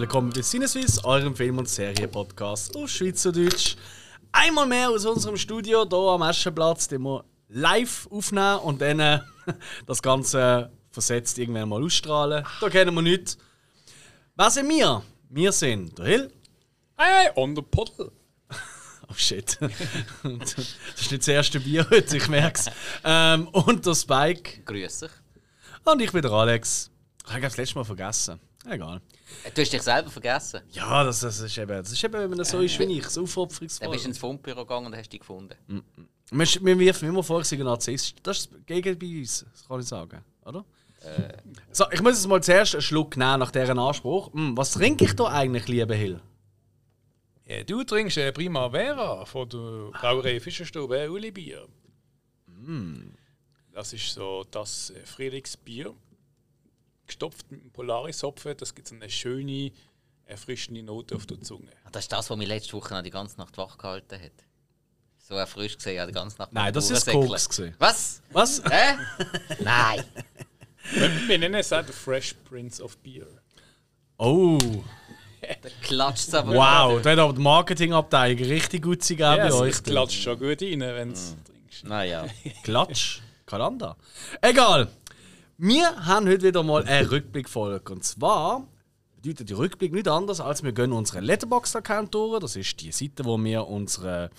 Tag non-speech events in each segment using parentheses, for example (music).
willkommen bei Sinneswiss, eurem Film- und Serienpodcast auf Schweizerdeutsch. Einmal mehr aus unserem Studio hier am Aschenplatz, den wir live aufnehmen und dann äh, (laughs) das Ganze versetzt irgendwann mal ausstrahlen. Da kennen wir nichts. Wer sind wir? Wir sind der Hill. Hey, on the puddle. Oh shit. (laughs) das ist nicht das erste Bier heute, ich merke es. Ähm, und der Spike. Grüß dich. Und ich bin der Alex. Ich habe das letzte Mal vergessen. Egal. Äh, Du hast dich selber vergessen. Ja, das, das, ist eben, das ist eben, wenn man so ist wie ich, so Dann aufopferungsvoll. bist du ins Fundbüro gegangen und hast dich gefunden. Wir, wir wirfen immer vor, ich sei ein Narzisst. Das ist das Gegenteil bei uns, das kann ich sagen. Oder? So, ich muss jetzt mal zuerst einen Schluck nehmen nach deren Anspruch. Hm, was trinke ich da eigentlich, lieber Hill? Ja, du trinkst äh, Primavera von der Brauerei Fischerstube Uli Bier. Das ist so das äh, Frühlingsbier. Gestopft mit einem Polaris-Hopfen. Das gibt eine schöne, erfrischende Note auf der Zunge. Ah, Das ist das, was mich letzte Woche noch die ganze Nacht wach gehalten hat. So erfrischt gesehen, ja, die ganze Nacht. Nein, das ist. Koks. Was? Was? Hä? (laughs) Nein. wir, nennen es auch der Fresh Prince of Beer. Oh, Da klatscht es aber. wow, da hat aber die Marketingabteilung richtig gut gegeben Ja, bei es, euch. es klatscht schon gut rein, wenn du es trinkst. Naja. Klatsch, Kalanda. Egal. Wir haben heute wieder mal eine Rückblickfolge. Und zwar bedeutet die Rückblick nicht anders, als wir gehen unseren Letterboxd-Account durch. Das ist die Seite, wo wir unsere,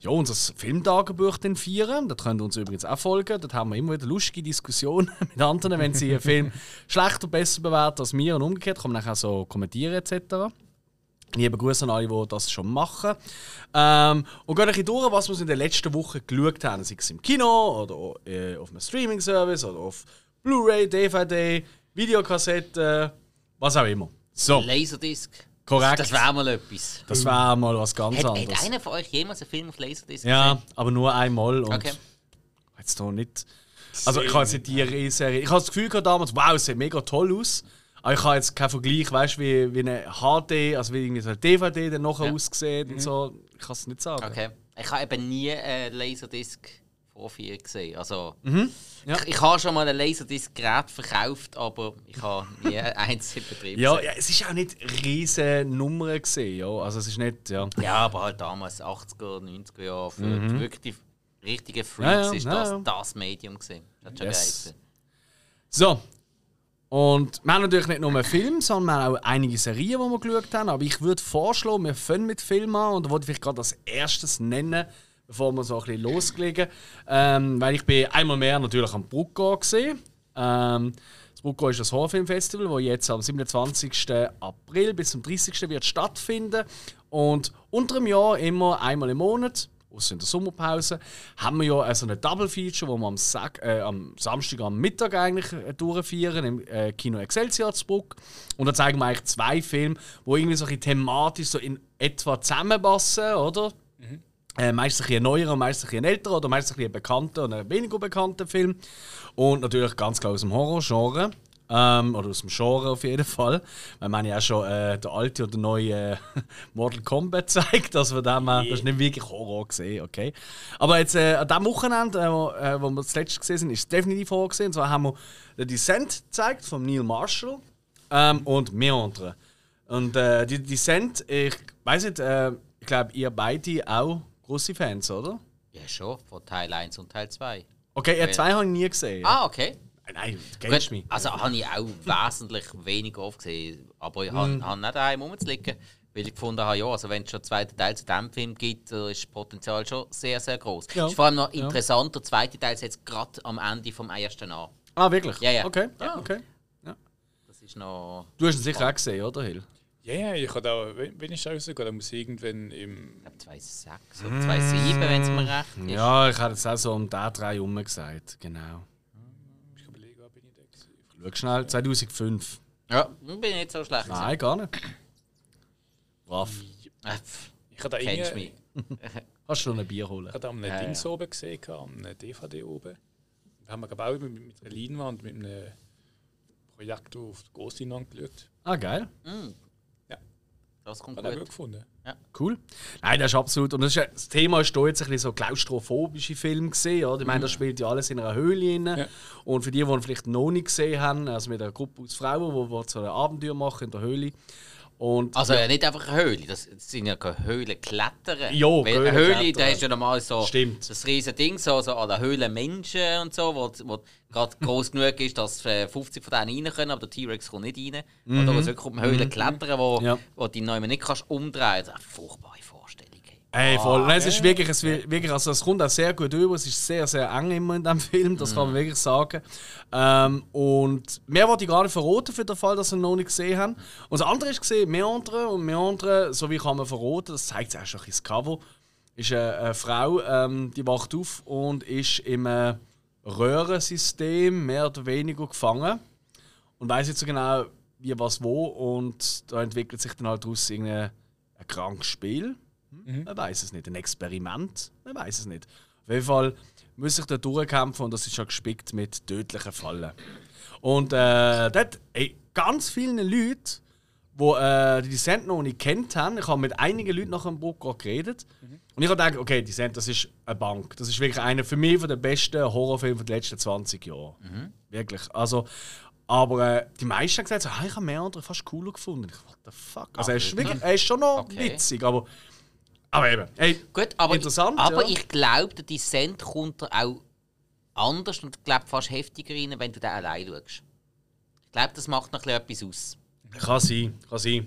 ja, unser Filmtagebuch dann feiern. Da könnt ihr uns übrigens auch folgen. Dort haben wir immer wieder lustige Diskussionen (laughs) mit anderen, wenn sie einen Film (laughs) schlechter oder besser bewerten als wir und umgekehrt. Kann man nachher so kommentieren etc. Liebe Grüße an alle, die das schon machen. Ähm, und gehen ein bisschen durch, was wir in den letzten Wochen geschaut haben. Sei es im Kino oder äh, auf einem Streaming-Service oder auf Blu-ray, DVD, Videokassette, was auch immer. So, Laserdisc. korrekt. Das wäre mal etwas. Das wäre mal was ganz Hat, hat anderes. einer von euch jemals einen Film auf Laserdisc Ja, gesehen? aber nur einmal. Und Okay. jetzt noch nicht. Also, ich habe jetzt nicht die Serie. Ich habe das Gefühl gehabt damals, wow, es sieht mega toll aus. Aber ich habe jetzt keinen Vergleich, weißt du, wie, wie eine HD, also wie irgendwie so eine DVD dann nachher Ja. aussieht und so. Ich kann es nicht sagen. Okay. Ich habe eben nie einen Laserdisc Vorführung gesehen. Also, Mhm. Ja. ich, ich habe schon mal ein Laserdisc-Gerät verkauft, aber ich habe nie (laughs) eins in Betrieb Ja, ja, es ist auch nicht riesen Nummern gesehen, ja. Also es ist nicht, ja. Ja, aber halt damals 80er, 90er Jahre für die wirklich die richtigen Freaks Mhm. Ja, ist das das Medium gesehen. Das hat schon Yes. geil So. Und wir haben natürlich nicht nur einen Film, sondern wir haben auch einige Serien, die wir geschaut haben. Aber ich würde vorschlagen, wir fangen mit Filmen an und wollte vielleicht gerade als erstes nennen, bevor wir so ein bisschen loslegen. Ähm, weil ich bin einmal mehr natürlich am Brucko gesehen. Ähm, das Brucko ist das Horrorfilmfestival, das jetzt am 27. April bis zum 30. wird stattfinden. Und unter dem Jahr immer einmal im Monat außer in der Sommerpause, haben wir ja äh, so eine Double Feature, wo wir am, Sag, äh, am Samstag am Mittag eigentlich äh, durchführen im äh, Kino Excelsior Bruck. Und da zeigen wir eigentlich zwei Filme, die irgendwie so thematisch so in etwa zusammenpassen, oder? Äh, meistens ein neuer, meistens ein älterer oder meistens ein bekannter ein weniger bekannter Film. Und natürlich ganz klar aus dem Horror-Genre. Ähm, oder aus dem Genre auf jeden Fall. Weil man ja auch schon äh, der alte oder neue äh, (laughs) Mortal Kombat zeigt. Also von dem her, das ist nicht wirklich Horror gesehen, okay. Aber jetzt äh, an dem Wochenende, äh, wo, äh, wo wir zuletzt gesehen sind, ist es definitiv Horror gesehen. Und zwar haben wir The Descent gezeigt von Neil Marshall ähm, und Meandre. Und äh, die Descent, ich weiß nicht, äh, ich glaube, ihr beide auch große Fans, oder? Ja, schon, von Teil 1 und Teil 2. Okay, Ja. zwei habe ich nie gesehen. Ah, okay. Nein, kennst mich. also habe ich auch (laughs) wesentlich weniger oft gesehen. Aber ich habe Mhm. hab nicht daheim rumzuliegen, weil ich gefunden habe, ja, also wenn es schon einen zweiten Teil zu diesem Film gibt, äh, ist das Potenzial schon sehr, sehr groß. Ja. Ist vor allem noch Ja. interessant, der zweite Teil setzt gerade am Ende vom ersten an. Ah, wirklich? Ja, ja. Okay, Ja. ah, okay. Das ist noch. Du hast ihn sicher auch gesehen, oder, Hill? Ja, ja, ich habe auch, wenn wenn ich rausgehe, dann muss irgendwann im. Ich glaube 2,6 oder 2,7, wenn es mir recht ist. Ja, ich hatte jetzt auch so um den drei herum gesagt. Genau. Ich überlege, wann bin ich da gewesen? Schau schnell, 2005. Ja, bin ich nicht so schlecht. Nein, gar nicht. Brav. Äh, Ich habe da Kennst irgendwie- mich. (laughs) Kannst du noch ein Bier holen? Ich habe da am Ja, Dings ja. oben gesehen, am DVD oben. Da haben wir gebaut mit, mit einer Leinwand, mit einem Projektor auf die Grossleinwand geschaut. Ah, geil. Das kommt Hat gut. gut gefunden. Cool. Nein, das ist absolut. Und das, ist, ja- das Thema ist hier jetzt ein bisschen so klaustrophobische Film gesehen. Oder? Ich meine, das spielt ja alles in einer Höhle. Rein. Ja. Und für die, die ihn vielleicht noch nicht gesehen haben, also mit einer Gruppe aus Frauen, die, die so ein Abenteuer machen in der Höhle. Und Also ja, nicht einfach eine Höhle, das sind ja keine Höhlenkletterer. Ja, Weil eine Höhle, da hast du ja normal so Stimmt. das riesige Ding, so, so an der Höhlenmenschen und so, wo, wo gerade groß genug ist, dass äh, 50 von denen rein können, aber der T-Rex kommt nicht rein. Und da geht es wirklich um Höhlenkletterer, wo, Mhm. Ja. wo die neu nicht kannst umdrehen kannst. Furchtbare Vorstellung. Ey, voll. Ah, Nein, es ist wirklich, es wirklich, also es kommt auch sehr gut über. Es ist sehr, sehr eng immer in diesem (laughs) Film, das Mhm. kann man wirklich sagen. Ähm, und mehr wollte ich gar nicht verraten für den Fall, dass wir ihn noch nicht gesehen haben. Und das andere ist gesehen, Meandre und Meandre, so wie kann man verraten, das zeigt es auch schon ein bisschen das Cover, ist eine, eine Frau, ähm, die wacht auf und ist im äh, Röhrensystem mehr oder weniger gefangen und weiß nicht so genau, wie was wo und da entwickelt sich dann halt daraus irgendein ein krankes Spiel. Hm? Man weiß es nicht. Ein Experiment? Man weiß es nicht. Auf jeden Fall muss sich da durchkämpfen und das ist schon gespickt mit tödlichen Fallen. Und äh, dort, ey, ganz vielen Leuten, die äh, die Descent noch nicht kennt haben, ich habe mit einigen Leuten nach dem Buch gerade geredet. Und ich habe gedacht, okay, Descent, das ist eine Bank. Das ist wirklich einer für mich von der besten Horrorfilme der letzten 20 Jahre. Wirklich. Also, aber äh, die meisten haben gesagt, so, ah, ich habe mehr andere fast cooler gefunden. Ich, what the fuck? Also, er ist, wirklich, er ist schon noch Okay. witzig, aber. Aber eben, ey, Gut, aber, Interessant, aber ja. ich glaube, der Descent kommt auch anders und ich glaube fast heftiger rein, wenn du den allein schaust. Ich glaube, das macht noch ein bisschen etwas aus. Kann sein, kann sein.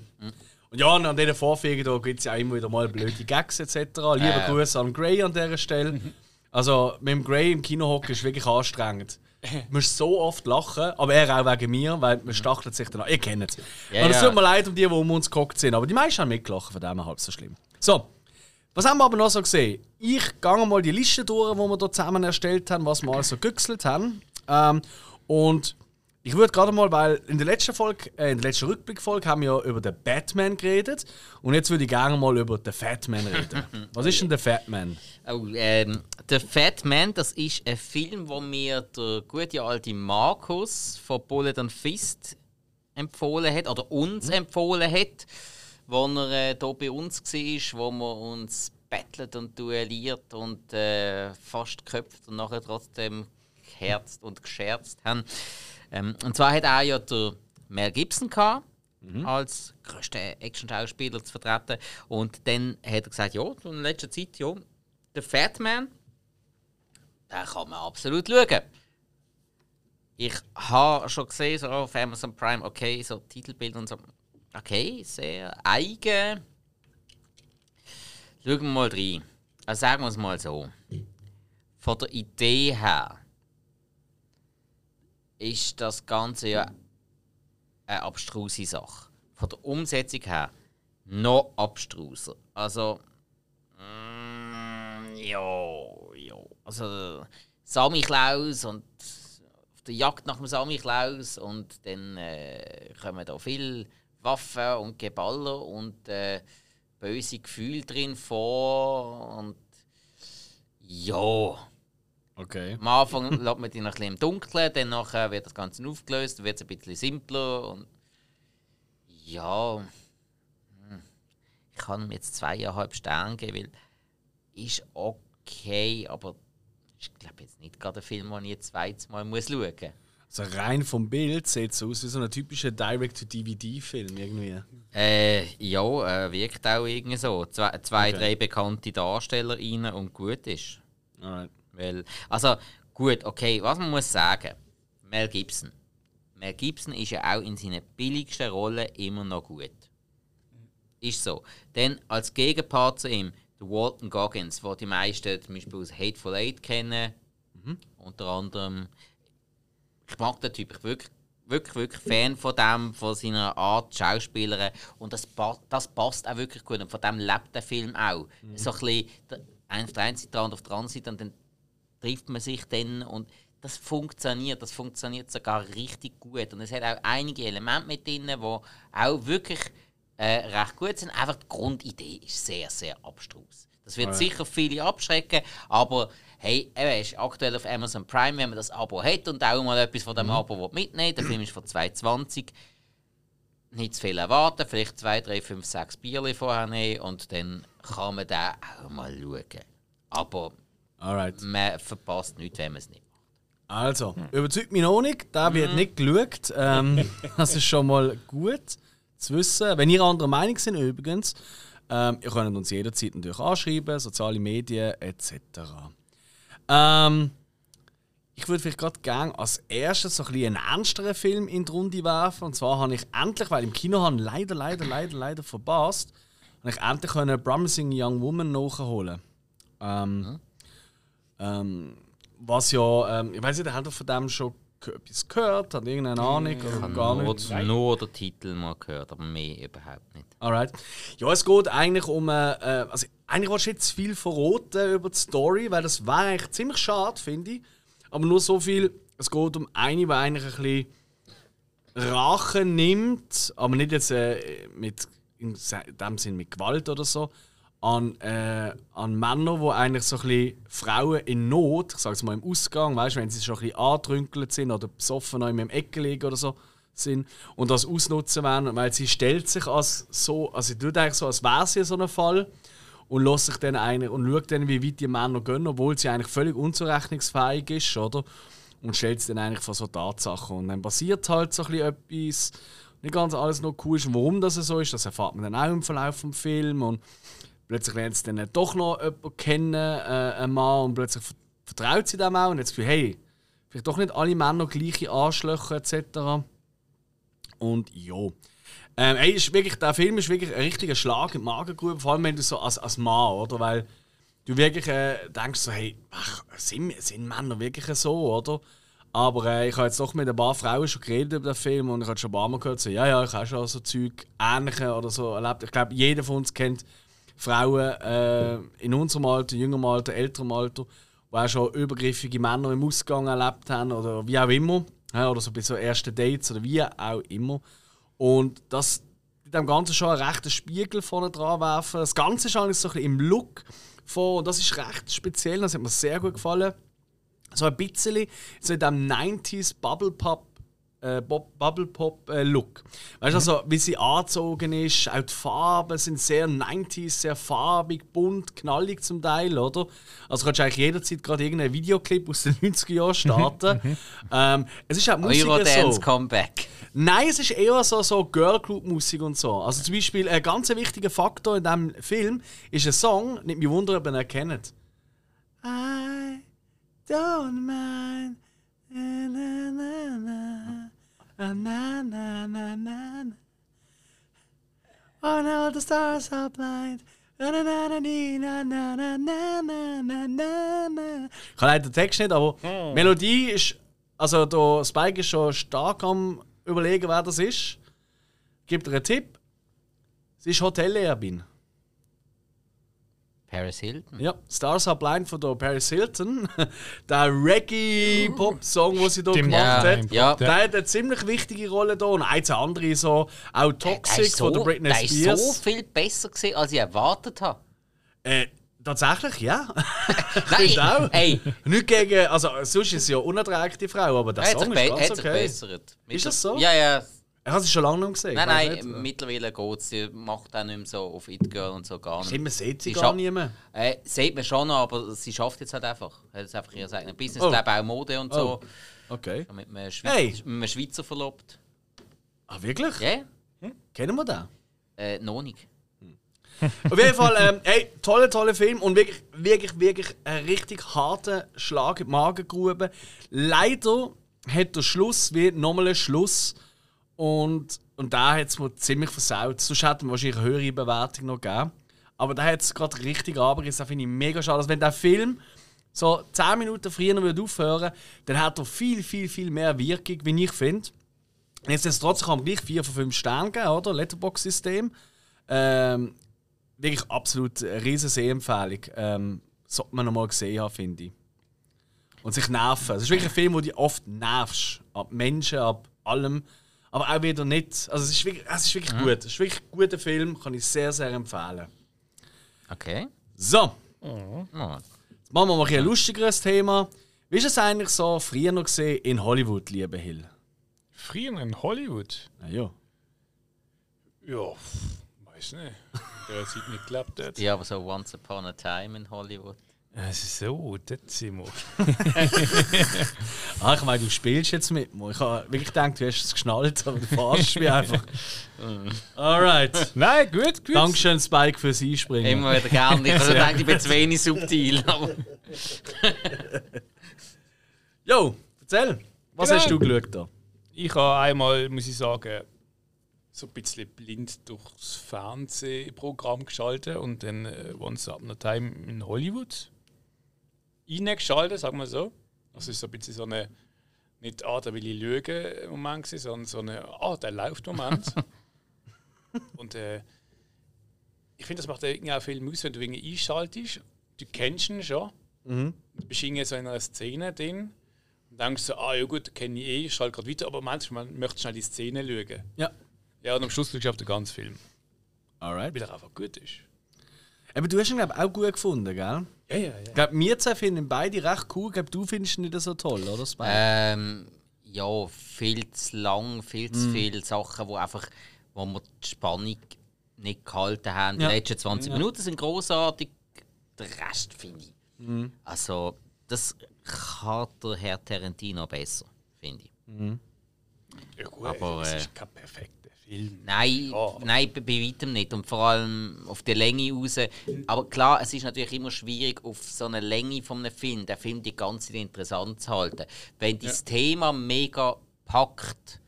Und ja, an diesen Vorführungen gibt es ja immer wieder mal blöde Gags etc. Lieber Äh. Grüße an Gray an dieser Stelle. Also mit dem Gray im Kino hocken ist wirklich anstrengend. (laughs) Du musst so oft lachen, aber er auch wegen mir, weil man stachelt sich dann an. Ihr kennt es. Ja, und es tut mir leid um die, die um uns gehockt sind, aber die meisten haben mitgelacht, von dem halb so schlimm. So, was haben wir aber noch so gesehen? Ich gehe mal die Liste durch, die wir hier zusammen erstellt haben, was wir alles so gegüchselt haben. Ähm, und ich würde gerade mal, weil in der letzten Folge, äh, in der letzten Rückblickfolge haben wir ja über den Batman geredet und jetzt würde ich gerne mal über den Fatman reden. (laughs) Was ist denn der Fatman? Oh, ähm, der Fat Man, das ist ein Film, wo mir der gute alte Markus von Bullet and Fist empfohlen hat, oder uns empfohlen hat, wo er äh, hier bei uns war, wo wir uns bettelt und duelliert und äh, fast geköpft und nachher trotzdem geherzt und gescherzt haben. Ähm, und zwar hat er ja der Mel Gibson gehabt, als größten Action-Schauspieler zu vertreten. Und dann hat er gesagt, ja, in letzter Zeit, ja, der Fat Man, den kann man absolut schauen. Ich habe schon gesehen, so auf Amazon Prime, okay, so Titelbild und so, okay, sehr eigen. Schauen wir mal rein. Also sagen wir es mal so. Von der Idee her ist das Ganze ja eine abstruse Sache. Von der Umsetzung her noch abstruser. Also, mm, ja, ja. Also, Sammy Klaus und auf der Jagd nach dem Sammy Klaus und dann äh, kommen da viele Waffen und Geballer und äh, böse Gefühle drin vor und ja. Okay. Am Anfang (laughs) lässt man die noch ein bisschen im Dunkeln, dann nachher wird das Ganze aufgelöst, wird es ein bisschen simpler und ja, hm, ich kann ihm jetzt zweieinhalb Sterne geben, weil ist okay, aber ich glaube jetzt nicht gerade ein Film, den ich jetzt zweites Mal muss schauen muss. Also rein vom Bild sieht es aus wie so ein typischer Direct-to-DVD-Film irgendwie. Äh, ja, äh, wirkt auch irgendwie so. Zwei, zwei Okay. drei bekannte Darsteller rein und gut ist. Alright. Weil, also gut, okay, was man muss sagen, Mel Gibson. Mel Gibson ist ja auch in seinen billigsten Rollen immer noch gut. Ist so. Dann als Gegenpart zu ihm, der Walton Goggins, wo die meisten zum Beispiel aus Hateful Eight kennen. Unter anderem. Ich mag den Typ, ich bin wirklich, wirklich, wirklich Fan von dem, von seiner Art Schauspielerin. Und das, das passt auch wirklich gut. Und von dem lebt der Film auch. So ein bisschen auf der einen Seite, auf der anderen Seite. Und dann trifft man sich dann und das funktioniert, das funktioniert sogar richtig gut und es hat auch einige Elemente mit drin, die auch wirklich äh, recht gut sind. Einfach die Grundidee ist sehr, sehr abstrus. Das wird sicher viele abschrecken, aber hey, er ist aktuell auf Amazon Prime, wenn man das Abo hat und auch mal etwas von dem Abo will mitnehmen Der Film ist von 2020. Nicht zu viel erwarten, vielleicht zwei, drei, fünf, sechs Bierli vorher nehmen und dann kann man den auch mal schauen. Aber Alright. man verpasst nichts, wenn man es nicht macht. Also, überzeugt mich noch nicht. Der wird nicht geschaut. Ähm, (laughs) das ist schon mal gut zu wissen. Wenn ihr anderer Meinung seid, übrigens, ähm, ihr könnt uns jederzeit natürlich anschreiben, soziale Medien etc. Ähm, ich würde vielleicht gerade gerne als erstes so ein bisschen einen ernsteren Film in die Runde werfen. Und zwar habe ich endlich, weil im Kino haben leider, leider, leider, leider verpasst, habe ich endlich eine Promising Young Woman nachholen. Ähm, ähm, was ja, ähm, ich weiß nicht, habt ihr von dem schon etwas gehört? Hat irgendeine Ahnung? Oder habe gar nur, nicht? nur den Titel mal gehört, aber mehr überhaupt nicht. Alright. Ja, es geht eigentlich um. Äh, äh, also, eigentlich willst du jetzt viel verraten über die Story, weil das wäre eigentlich ziemlich schade, finde ich. Aber nur so viel: es geht um eine, die eigentlich ein bisschen Rache nimmt, aber nicht jetzt äh, mit, in dem Sinn mit Gewalt oder so, an, äh, an Männer, die eigentlich so ein Frauen in Not, ich sage es mal im Ausgang, weißt, wenn sie schon ein bisschen angetrünkelt sind oder besoffen in einem Ecke liegen oder so, sind und das ausnutzen wollen, weil sie stellt sich als so, also sie tut eigentlich so, als wäre sie so ein Fall und lässt sich dann eigentlich und schaut dann, wie weit die Männer gehen, obwohl sie eigentlich völlig unzurechnungsfähig ist, oder? Und stellt sie dann eigentlich vor so Tatsachen. Und dann passiert halt so ein bisschen etwas, nicht ganz alles noch cool ist. Warum das so ist, das erfahrt man dann auch im Verlauf des Films. Und plötzlich lernt sie dann doch noch jemanden kennen, äh, einen Mann, und plötzlich ver- vertraut sie dem auch und hat das Gefühl, hey, vielleicht doch nicht alle Männer gleiche Arschlöcher etc. Und ja. Ähm, ey, ist wirklich, der Film ist wirklich ein richtiger Schlag in die Magengrube, vor allem wenn du so als, als Mann, oder? Weil du wirklich äh, denkst so, hey, ach, sind, sind Männer wirklich so, oder? Aber äh, ich habe jetzt doch mit ein paar Frauen schon geredet über den Film und ich habe schon ein paar Mal gehört, so, ja, ja, ich habe schon so Zeug Ähnliche oder so erlebt. Ich glaube, jeder von uns kennt Frauen äh, in unserem Alter, jüngerem Alter, älterem Alter, die auch schon übergriffige Männer im Ausgang erlebt haben oder wie auch immer. Oder so bei so ersten Dates oder wie auch immer. Und das in dem Ganzen schon einen rechten Spiegel vorne dran werfen. Das Ganze ist eigentlich so ein bisschen im Look und das ist recht speziell, das hat mir sehr gut gefallen. So ein bisschen so in diesem 90s Bubble Pop äh, Bubble Pop äh, Look. Weißt du, also, wie sie angezogen ist, auch die Farben sind sehr 90s, sehr farbig, bunt, knallig zum Teil, oder? Also kannst du eigentlich jederzeit gerade irgendeinen Videoclip aus den 90er Jahren starten. ähm, es ist auch Musik Eurodance so. Comeback. Nein, es ist eher so, so Girl Group Musik und so. Also zum Beispiel ein ganz wichtiger Faktor in diesem Film ist ein Song, nicht mich wundern, ob ihr ihn kennt. I don't mind. Na, na, na, na. Na, na, na, na. Oh no, the stars are blind. Na, na, na, na, na, na, na, na, na, na. Ich kann leider den Text nicht, aber die Melodie ist. Also, der Spike ist schon stark am überlegen, wer das ist. Gibt dir einen Tipp. Es ist Hotellehrerin. Paris Hilton. Ja, Stars Are Blind von der Paris Hilton. (laughs) der Reggae-Pop-Song, den sie hier Stimmt. gemacht Ja, hat. ja. Der hat eine ziemlich wichtige Rolle da. Und eins andere so, auch Der Toxic ist von der Britney der ist so Spears. viel besser gewesen, als ich erwartet habe. Äh, tatsächlich, ja. (laughs) (laughs) Nein, Finde auch. ey, Nicht gegen, also sonst ist sie ja unerträglich, die Frau, aber der er hat sich, Song ist hat ganz sich okay. verbessert. Ist das so? Ja, ja. Ich habe sie schon lange nicht gesehen. Nein, nein, nicht. mittlerweile geht es. Sie macht auch nicht mehr so auf It Girl und so gar nicht. Stimmt, man sieht sie Sie gar nicht mehr. Äh, sieht man schon, aber sie schafft jetzt halt einfach. Hat jetzt einfach ihr eigenes Business, Oh. glaube auch Mode und so. Okay. Mit einem Schweizer, Hey. mit einem Schweizer verlobt. Ah, wirklich? Ja, Kennen wir den? äh, noch nicht. Auf jeden Fall, ähm, ey, toller, toller Film und wirklich, wirklich, wirklich ein richtig harter Schlag in die Magengrube. Leider hat der Schluss wie nochmal einen Schluss und, und da hat es mir ziemlich versaut. Sonst hätten wir wahrscheinlich eine höhere Bewertung noch gegeben. Aber da hat es gerade richtig abgerissen. Das finde ich mega schade. Also wenn der Film so 10 Minuten früher würde aufhören dann hat er viel, viel, viel mehr Wirkung, wie ich finde. Nichtsdestotrotz kann man gleich 4 von 5 Sternen geben, oder? Letterbox-System. Ähm, wirklich absolut eine riesen Sehempfehlung. Ähm, sollte man noch mal gesehen haben, finde ich. Und sich nerven. Es ist wirklich ein Film, wo dich oft nervst. Ab Menschen, ab allem. Aber auch wieder nicht. Also es ist wirklich, es ist wirklich gut. Es ist wirklich ein guter Film, kann ich sehr, sehr empfehlen. Okay. So, Oh. jetzt machen wir mal ein, lustigeres Thema. Wie ist es eigentlich so früher noch gesehen in Hollywood, liebe Hill? Früher in Hollywood? Na ja. Ja, weiß nicht. In der Zeit nicht gelebt hat. Ja, aber so Once Upon a Time in Hollywood. Es ist so, dort sind wir. (laughs) Ah, ich meine, du spielst jetzt mit mir. Ich habe wirklich gedacht, du hast es geschnallt, aber du verarschst mich einfach. (laughs) Alright. Nein, gut, gut. Dankeschön, Spike, fürs Einspringen. Immer wieder gerne. Ich (laughs) habe gedacht, ich bin zu wenig subtil. Jo, erzähl. Was Genau. hast du geschaut da? Ich habe einmal, muss ich sagen, so ein bisschen blind durchs Fernsehprogramm geschaltet und dann äh, Once Upon a Time in Hollywood reingeschaltet, sagen wir so. Es ist so ein bisschen so eine, nicht «Ah, da will ich lügen» Moment sondern so eine «Ah, der läuft Moment». (laughs) und äh, ich finde, das macht irgendwie auch viel aus, wenn du irgendwie einschaltest. Du kennst ihn schon. Du bist irgendwie so in einer Szene drin und denkst so, ah ja gut, kenne ich eh, ich schalte gerade weiter, aber manchmal möchtest du schnell die Szene schauen. Ja. Ja, und am Schluss schaust du auf den ganzen Film, Alright. weil er einfach gut ist. Aber du hast ihn, glaube ich, auch gut gefunden, gell? Ja, ja, ja. Ich glaube, wir zwei finden beide recht cool. Ich glaube, du findest ihn nicht so toll, oder, Spike? ähm, ja, viel zu lang, viel zu viele Sachen, wo einfach, wo wir die Spannung nicht gehalten haben. Ja. Die letzten 20 Minuten sind großartig, der Rest finde ich. Mhm. Also, das kann der Herr Tarantino besser, finde ich. ja gut, Aber, es äh, ist kein perfekter Film. Nein, Ja. nein, bei, weitem nicht. Und vor allem auf die Länge raus. Aber klar, es ist natürlich immer schwierig, auf so eine Länge von einem Film, den Film die ganze Zeit interessant zu halten. Wenn das Thema mega packt,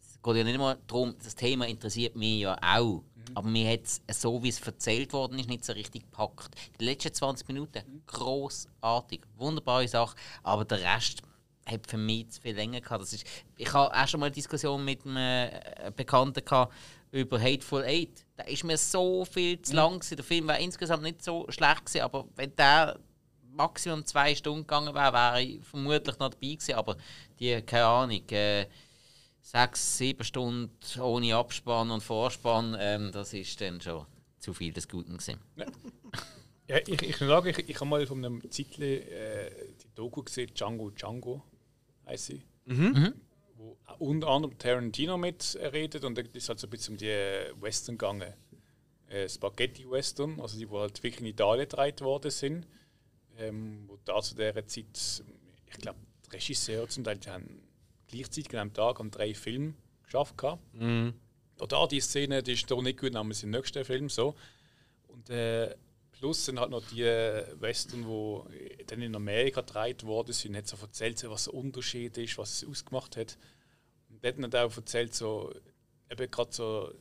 es geht ja nicht immer darum, das Thema interessiert mich ja auch. Aber mir hat es, so wie es erzählt worden ist, nicht so richtig gepackt. Die letzten 20 Minuten, großartig, wunderbare Sache. Aber der Rest hat für mich zu viel länger gehabt. Das ist, ich habe auch schon mal eine Diskussion mit einem äh, Bekannten gehabt über Hateful Eight. Da ist mir so viel zu lang gewesen. Der Film war insgesamt nicht so schlecht gewesen, aber wenn der maximum zwei Stunden gegangen wäre, wäre ich vermutlich noch dabei gewesen. Aber die, keine Ahnung, äh, sechs, sieben Stunden ohne Abspann und Vorspann, ähm, das ist dann schon zu viel des Guten gewesen. Ja, ich, ich sagen, ich, ich habe mal von einem Zeitchen äh, die Doku gesehen, Django Django heisst sie. Wo unter anderem Tarantino mitredet und da ist halt so ein bisschen um die äh, Western gegangen. Äh, Spaghetti-Western, also die, die halt wirklich in Italien gedreht worden sind. Ähm, wo da zu dieser Zeit, ich glaube, die Regisseure zum Teil die haben gleichzeitig an einem Tag an drei Filmen geschafft. Und da die Szene, die ist da nicht gut, aber im nächsten Film so. Und äh, plus sind halt noch die äh, Western, die dann in Amerika gedreht worden sind, hat so erzählt, was der Unterschied ist, was es ausgemacht hat. Und dort hat er auch erzählt, so, eben gerade so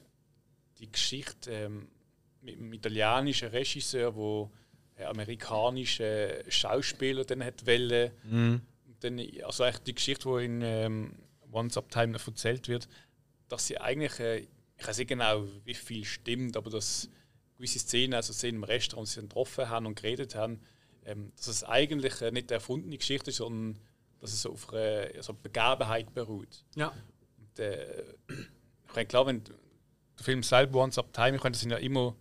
die Geschichte ähm, mit dem italienischen Regisseur, wo äh, amerikanische Schauspieler dann hat wollen. Und dann, also eigentlich die Geschichte, die in ähm, Once Up Time erzählt wird, dass sie eigentlich, äh, ich weiß nicht genau, wie viel stimmt, aber dass gewisse Szenen, also Szenen im Restaurant, sie dann getroffen haben und geredet haben, ähm, dass es eigentlich äh, nicht eine erfundene Geschichte ist, sondern dass es auf einer also Begebenheit beruht. Ja. Und, äh, ich meine, klar, wenn der Film selber Once Up Time, ich meine, das sind ja immer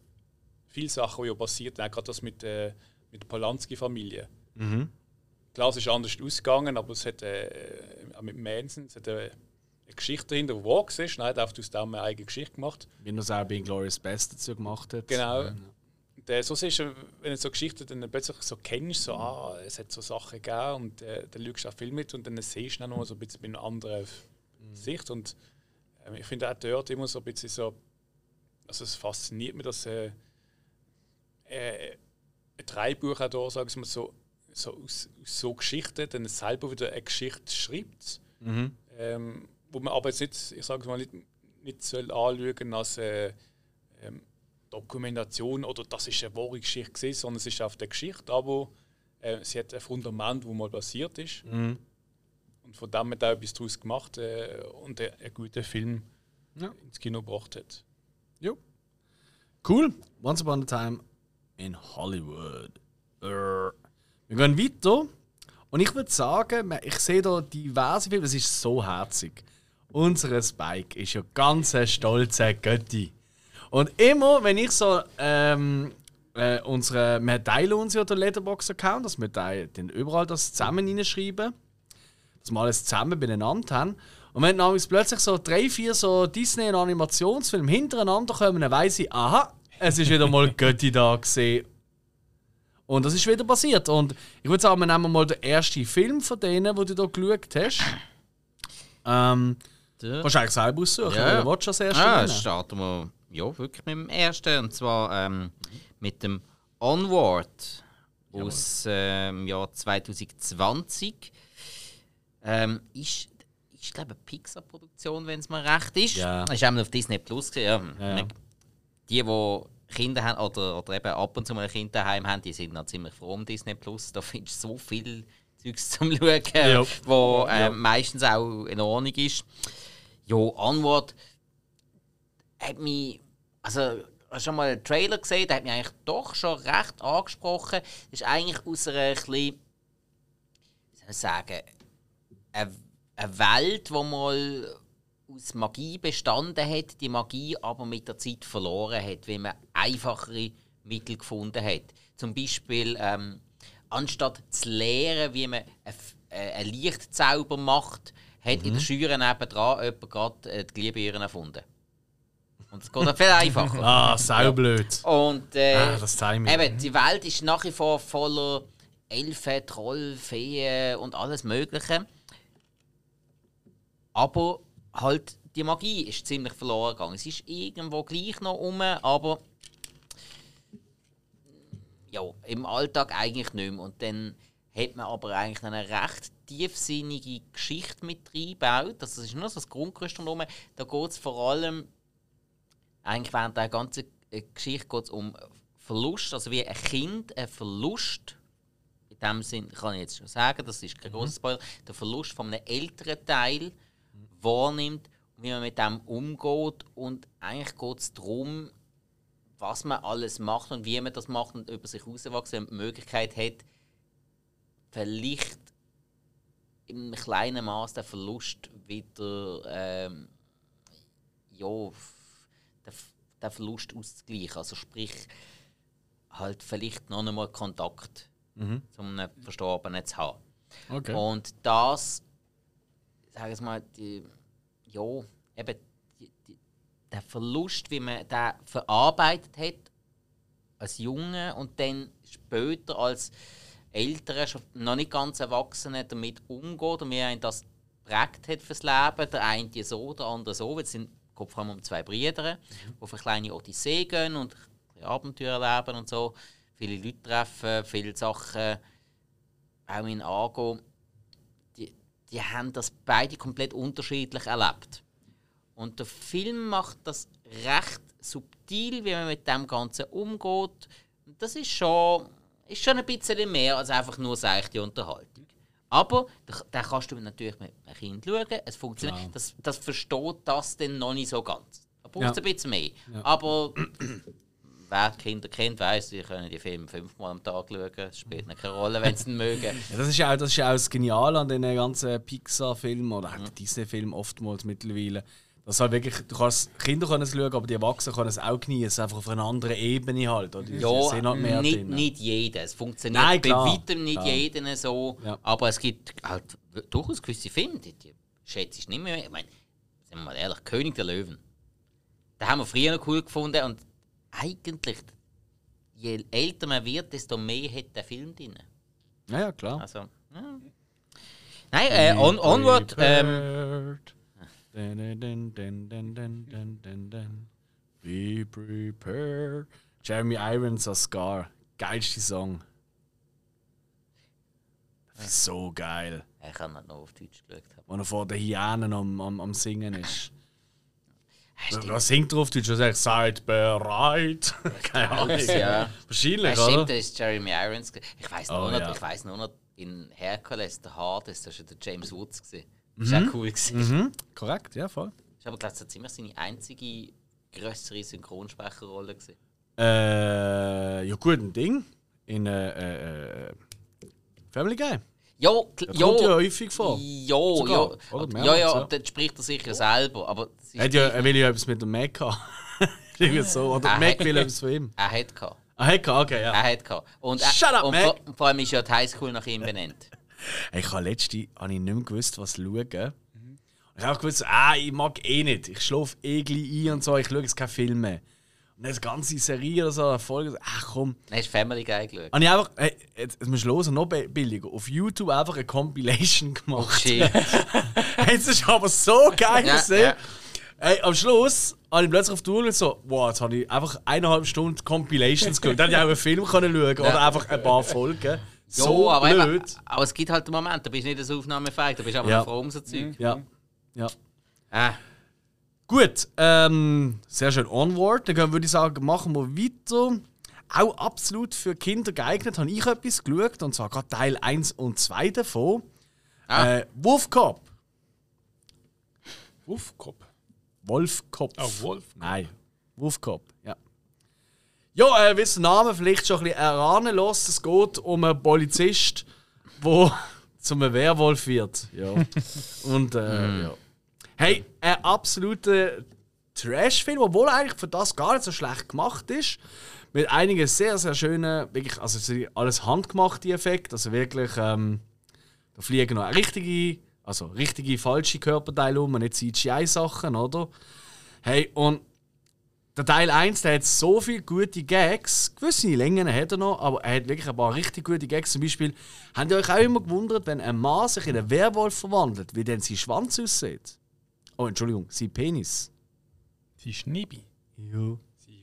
viele Sachen, die ja passiert, auch gerade das mit, äh, mit der Polanski-Familie. Klar, es ist anders ausgegangen, aber es hat äh, auch mit Manson, es hat äh, eine Geschichte dahinter, die wahr ist. Nein, hat aus dem eine eigene Geschichte gemacht. Wie er es auch bei Glorious Best dazu gemacht hat. Genau. Ja. Äh, so siehst du, wenn du so Geschichten dann plötzlich so kennst, so, ah, es hat so Sachen gegeben und äh, dann schaust du auch viel mit und dann siehst du auch noch so ein bisschen mit einer anderen Sicht. Und äh, ich finde auch dort immer so ein bisschen so, also es fasziniert mich, dass äh, äh, ein Dreibuch auch da, sagen wir mal so, so aus, aus so Geschichten dann selber wieder eine Geschichte schreibt. Ähm, wo man aber jetzt nicht, ich sage mal, nicht, nicht soll anschauen als äh, ähm, Dokumentation oder das ist eine wahre Geschichte gewesen, sondern es ist auf der Geschichte, aber äh, sie hat ein Fundament, wo mal passiert ist. Und von dem hat auch etwas daraus gemacht äh, und äh, einen guten Film Ja. ins Kino gebracht hat. Jo. Cool. Once Upon a Time in Hollywood. Err. Wir gehen weiter. Und ich würde sagen, ich sehe da diverse Filme, das ist so herzig. Unser Spike ist ja ganz ein stolzer Götti. Und immer, wenn ich so ähm, äh, unsere, wir teilen uns ja den Letterbox-Account, dass wir da dann überall das zusammen reinschreiben, dass wir alles zusammen beieinander haben. Und wenn dann plötzlich so drei, vier so Disney- und Animationsfilme hintereinander kommen, dann weiss ich, aha, es ist wieder mal Götti da gesehen. Und das ist wieder passiert. Und ich würde sagen, wir nehmen mal den ersten Film von denen, den du hier geschaut hast. Ähm, Der- kannst du eigentlich selber aussuchen, Ja. du willst als erstes Ah, nennen? starten wir ja, wirklich mit dem ersten. Und zwar ähm, mit dem Onward aus ähm, Jahr 2020. Ähm, ist, ist glaube ich, eine Pixar-Produktion, wenn es mir recht ist. Ja. Ist einmal auf Disney Plus. Ja. Ja, ja. Die, die Kinder haben oder, oder eben ab und zu mal ein Kind daheim haben, die sind noch ziemlich froh um Disney Plus. Da findest du so viel Zeugs zum (laughs) Schauen, Ja. wo ähm, meistens auch in Ordnung ist. Ja, Onward hat mich. Also, schon mal einen Trailer gesehen? Der hat mich eigentlich doch schon recht angesprochen. Das ist eigentlich aus einer ein bisschen, wie soll ich sagen, eine, eine Welt, die mal aus Magie bestanden hat, die Magie aber mit der Zeit verloren hat, weil man einfachere Mittel gefunden hat. Zum Beispiel, ähm, anstatt zu lehren, wie man einen äh, Lichtzauber macht, hat in der Schüre nebendran jemand gerade äh, die Glühbirne erfunden. Und es geht viel einfacher. (laughs) Ah, saublöd. Und äh, Ah, das Timing. eben, die Welt ist nach wie vor voller Elfen, Troll, Feen und alles Mögliche. Aber halt, die Magie ist ziemlich verloren gegangen. Es ist irgendwo gleich noch um, aber ja, im Alltag eigentlich nicht mehr. Und dann hat man aber eigentlich eine recht tiefsinnige Geschichte mit reingebaut. Das ist nur so das Grundgerüst drumherum. Da geht es vor allem eigentlich während der ganzen äh, Geschichte geht's um Verlust, also wie ein Kind ein Verlust. In dem Sinn kann ich jetzt schon sagen, das ist kein großer Spoiler, der Verlust von einem älteren Teil wahrnimmt und wie man mit dem umgeht. Und eigentlich geht es darum, was man alles macht und wie man das macht und über sich herauswachsen und die Möglichkeit hat, vielleicht in einem kleinen Maß den Verlust wieder ähm, ja, den, den Verlust auszugleichen. Also sprich, halt vielleicht noch einmal Kontakt zum einem Verstorbenen zu haben. Okay. Und das, sagen wir mal, die, ja, eben die, die, der Verlust, wie man den verarbeitet hat als Junge und dann später als Ältere, schon noch nicht ganz Erwachsene damit umgeht und wie einen das prägt hat fürs Leben. Der eine so, der andere so. Es sind geht vor allem um zwei Brüder, die auf eine kleine Odyssee gehen und Abenteuer erleben und so. Viele Leute treffen, viele Sachen auch in angehen. Die, die haben das beide komplett unterschiedlich erlebt. Und der Film macht das recht subtil, wie man mit dem Ganzen umgeht. Das ist schon, ist schon ein bisschen mehr als einfach nur seichte Unterhaltung. Aber da, kannst du natürlich mit einem Kind schauen. Es funktioniert. Klar. Das, das versteht das dann noch nicht so ganz. Da braucht es Ja. ein bisschen mehr. Aber (clears throat) wer Kinder kennt, weiß, sie können die Filme fünfmal am Tag schauen. Es spielt keine Rolle, wenn sie ihn mögen. (laughs) Ja, das ist ja auch das, ist ja auch das Geniale an den ganzen Pixar-Filmen oder auch Disney-Filmen oftmals mittlerweile. Das halt wirklich, du kannst Kinder können es schauen, aber die Erwachsenen können es auch genießen, einfach auf einer anderen Ebene halt. Oder? Die Ja, sehen halt mehr nicht, drin. nicht jeder. Es funktioniert Nein, bei weitem nicht klar. jeden so. Ja. Aber es gibt halt durchaus gewisse Filme, die, die schätze ich nicht mehr. Ich meine, sind wir mal ehrlich, König der Löwen. Da haben wir früher noch cool gefunden und eigentlich, je älter man wird, desto mehr hat der Film drin. Ja, ja, klar. Also, ja. Nein, äh, on, Onward. Ähm, Dun, dun, dun. Be prepared. Jeremy Irons als Scar. Geilste Song. So geil. ich habe nicht noch auf Deutsch geschaut. Wenn er vor den Hyänen am, am, am Singen ist. Stimmt. Was singt er auf Deutsch? Er sagt, seid bereit. (laughs) Keine Ahnung. Ja. Wahrscheinlich, Ja, stimmt, oder? das ist Jeremy Irons. Ich weiß nur, Oh, noch, ja. ich nur noch, in Hercules, der Hades, das war der James Woods. gewesen. Das war auch cool. gewesen. Mhm. Korrekt, ja, voll. Das war aber, glaube ich, so ziemlich seine einzige größere Synchronsprecherrolle. Gewesen. Äh, ja, gut, ein Ding. In äh, äh, Family Guy. Ja, kl- Das ja, kommt ja häufig vor. ja, Sogar, ja, oder? ja, Mehrmals, ja, ja. und dann spricht er sicher selber. Aber ist Er, hat ja, er will ja etwas mit dem Mac haben. (laughs) Irgendwie so. Oder Er Mac will etwas von ihm. er hat gehabt. Ah, hat gehabt, okay, ja. Er hat gehabt. Und, er- Shut up, und, Mac. vor, vor allem ist ja die Highschool nach ihm benannt. Ich habe letzte habe ich nicht mehr gewusst, was schauen. Ich habe auch gewusst, ah, ich mag eh nicht. Ich schlafe eh gleich ein und so, ich schaue jetzt keine Filme. eine ganze Serie oder so, eine Folge. Ach komm. Dann hast du Family Guy geschaut. Und ich einfach, hey, jetzt, jetzt musst du hören, noch bi- billiger. Auf YouTube einfach eine Compilation Oh gemacht. shit. (laughs) Hey, das ist aber so geil Ja, gesehen. ja. Hey, am Schluss habe ich plötzlich auf die Uhr und so, wow, jetzt habe ich einfach eineinhalb Stunden Compilations geschaut. Dann hätte ich auch einen Film können schauen oder einfach ein paar Folgen. So ja, aber, blöd. eben, aber es gibt halt einen Moment, da bist du nicht so aufnahmefähig, da bist du einfach Ja. froh um so Zeug. Ja. ja. Ah, Gut, ähm, sehr schön Onward. Dann können- würde ich sagen, machen wir weiter. Auch absolut für Kinder geeignet, habe ich etwas geschaut, und zwar gerade Teil 1 und 2 davon. Ah. Äh, Wolfcop. Wuffkopf. Wolfkopf. Ah, Wolf. Nein, Wolfcop, ja. Äh, wie der Name vielleicht schon ein bisschen erahnen lässt, es geht um einen Polizist, der (laughs) zum Werwolf wird. Ja. (laughs) Und, äh, ja. Hey, ein absoluter Trash-Film, obwohl er eigentlich für das gar nicht so schlecht gemacht ist. Mit einigen sehr, sehr schönen, wirklich, also alles handgemachte Effekte, also wirklich, ähm, da fliegen noch richtige, also richtige falsche Körperteile um, nicht CGI-Sachen, oder? Hey, und der Teil 1, der hat so viele gute Gags. Gewisse Längen hat er noch, aber er hat wirklich ein paar richtig gute Gags. Zum Beispiel, habt ihr euch auch immer gewundert, wenn ein Mann sich in einen Werwolf verwandelt, wie denn sein Schwanz aussieht? Oh, Entschuldigung, sein Penis. Sie Schnibi. Ja.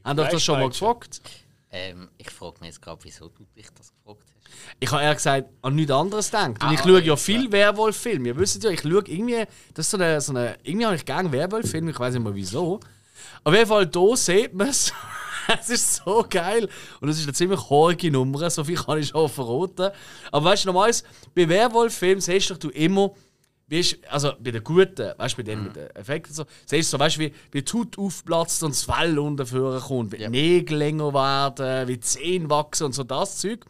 Habt ihr euch das schon mal gefragt? ähm, ich frage mich jetzt gerade, wieso du dich das gefragt hast. Ich habe ehrlich gesagt an nichts anderes gedacht. Und Ah, ich schaue ja viel Werwolf-Filme. Ihr wisst ja, ich schaue irgendwie, das ist so eine, so eine irgendwie habe ich gerne Werwolf-Filme, ich weiß nicht mal wieso. Auf jeden Fall, hier sieht man es. (laughs) Es ist so geil. Und es ist eine ziemlich horrige Nummer, so viel kann ich schon verraten. Aber weißt du, normalerweise, bei Werwolf-Filmen siehst du immer, wie ist, also bei den guten, weißt du, bei denen mit den Effekten so, siehst du so, weißt du, wie, wie die Haut aufplatzt und das Fell unten kommt, wie die Nägel länger werden, wie die Zähne wachsen und so das Zeug.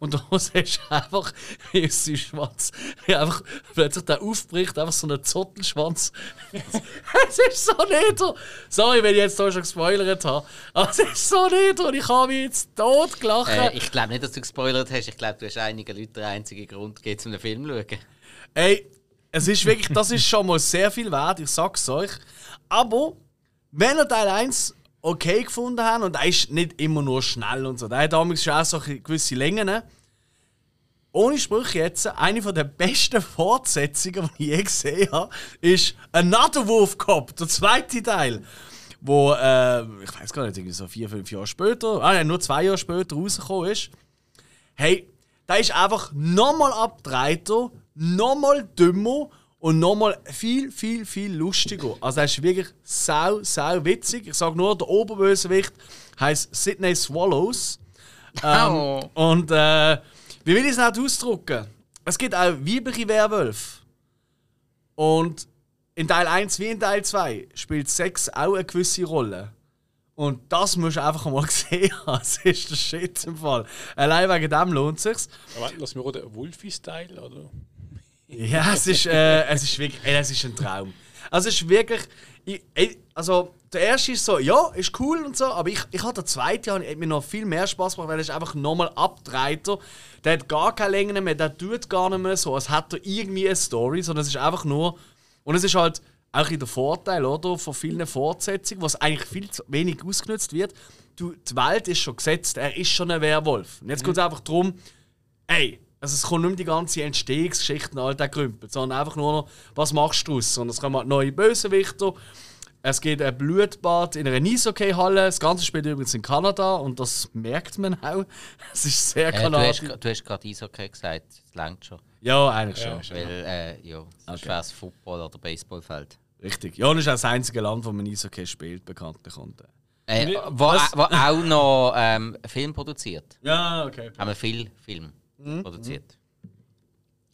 Und da (laughs) siehst du einfach, wie aus seinem Schwanz, wie einfach plötzlich der aufbricht, einfach so ein Zottelschwanz. (laughs) es ist so nieder. Sorry, wenn ich jetzt hier schon gespoilert habe. Aber es ist so nieder und ich habe mich jetzt tot gelacht. Äh, ich glaube nicht, dass du gespoilert hast. Ich glaube, du hast einigen Leuten den einzigen Grund gegeben, um den Film zu schauen. Ey, es ist wirklich, das ist schon mal sehr viel wert, ich sag's euch. Aber, wenn ihr Teil 1 okay gefunden habt, und er ist nicht immer nur schnell und so, der hat damals schon auch so gewisse Längen. ne? Ohne Sprüche jetzt, eine der besten Fortsetzungen, die ich je gesehen habe, ist Another Wolf Cop, der zweite Teil. Wo, äh, ich weiß gar nicht, irgendwie so vier, fünf Jahre später, ah, nein, nur zwei Jahre später rausgekommen ist. Hey, da ist einfach nochmal abgedrehter, nochmal dümmer und nochmal viel, viel, viel lustiger. Also, er ist wirklich sau, sau witzig. Ich sage nur, der Oberbösewicht heißt Sidney Swallows. Ähm, Oh. Und äh, wie will ich es nicht ausdrücken? Es gibt auch weibliche Werwölfe. Und in Teil 1 wie in Teil 2 spielt Sex auch eine gewisse Rolle. Und das musst du einfach mal (laughs) sehen. Das ist der Shit im Fall. Allein wegen dem lohnt es sich. Aber lass mir den Wolfie-Style, oder? Ja, es ist, äh, es ist wirklich, ey, es ist ein Traum. Also es ist wirklich, ich, also der erste ist so, ja, ist cool und so, aber ich, ich hatte den zweiten, Jahr, hat mir noch viel mehr Spaß gemacht, weil er ist einfach nochmal abgedrehter. Der hat gar keine Länge mehr, der tut gar nicht mehr so, als hätte er irgendwie eine Story, sondern es ist einfach nur, und es ist halt auch in der Vorteil, oder, von vielen Fortsetzungen, was eigentlich viel zu wenig ausgenutzt wird. Du, die Welt ist schon gesetzt, er ist schon ein Werwolf. Und jetzt geht es einfach darum, ey, also es kommt nicht um die ganze Entstehungsgeschichte und all der Krümpel, sondern einfach nur noch, was machst du daraus? Und es kommen halt neue Bösewichter. Es gibt ein Blutbad in einer Eishockey-Halle. Das Ganze spielt übrigens in Kanada und das merkt man auch. (laughs) Es ist sehr Äh, du kanadisch. hast, du hast gerade Eishockey gesagt, das längt schon. ja, eigentlich Ja. schon. Weil, äh, ja, sonst Okay. wäre es Football oder Baseballfeld. Richtig. Ja, und es ist auch das einzige Land, wo man Eishockey spielt, bekanntlich. Und, äh. Äh, wo, wo auch noch ähm, Film produziert. Ja, okay. Haben wir viel Film Mhm. produziert.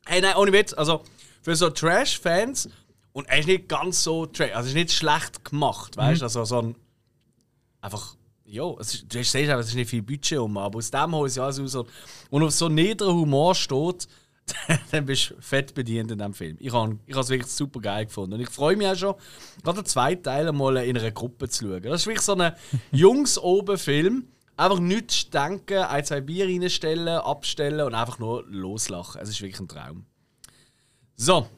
Hey, nein, ohne Witz. Also, für so Trash-Fans, und er ist nicht ganz so Trash, also, es ist nicht schlecht gemacht, weißt du? Also, so ein. Einfach. Ja, es ist, du siehst es ist nicht viel Budget um, aber aus dem holen sie alles raus. Und wenn auf so niederen Humor steht, (laughs) dann bist du fett bedient in diesem Film. Ich habe ich es wirklich super geil gefunden. Und ich freue mich auch schon, gerade den zweiten Teil mal in einer Gruppe zu schauen. Das ist wirklich so ein (laughs) Jungs-Oben-Film. Einfach nichts denken, ein, zwei Bier reinstellen, abstellen und einfach nur loslachen. Es ist wirklich ein Traum. So.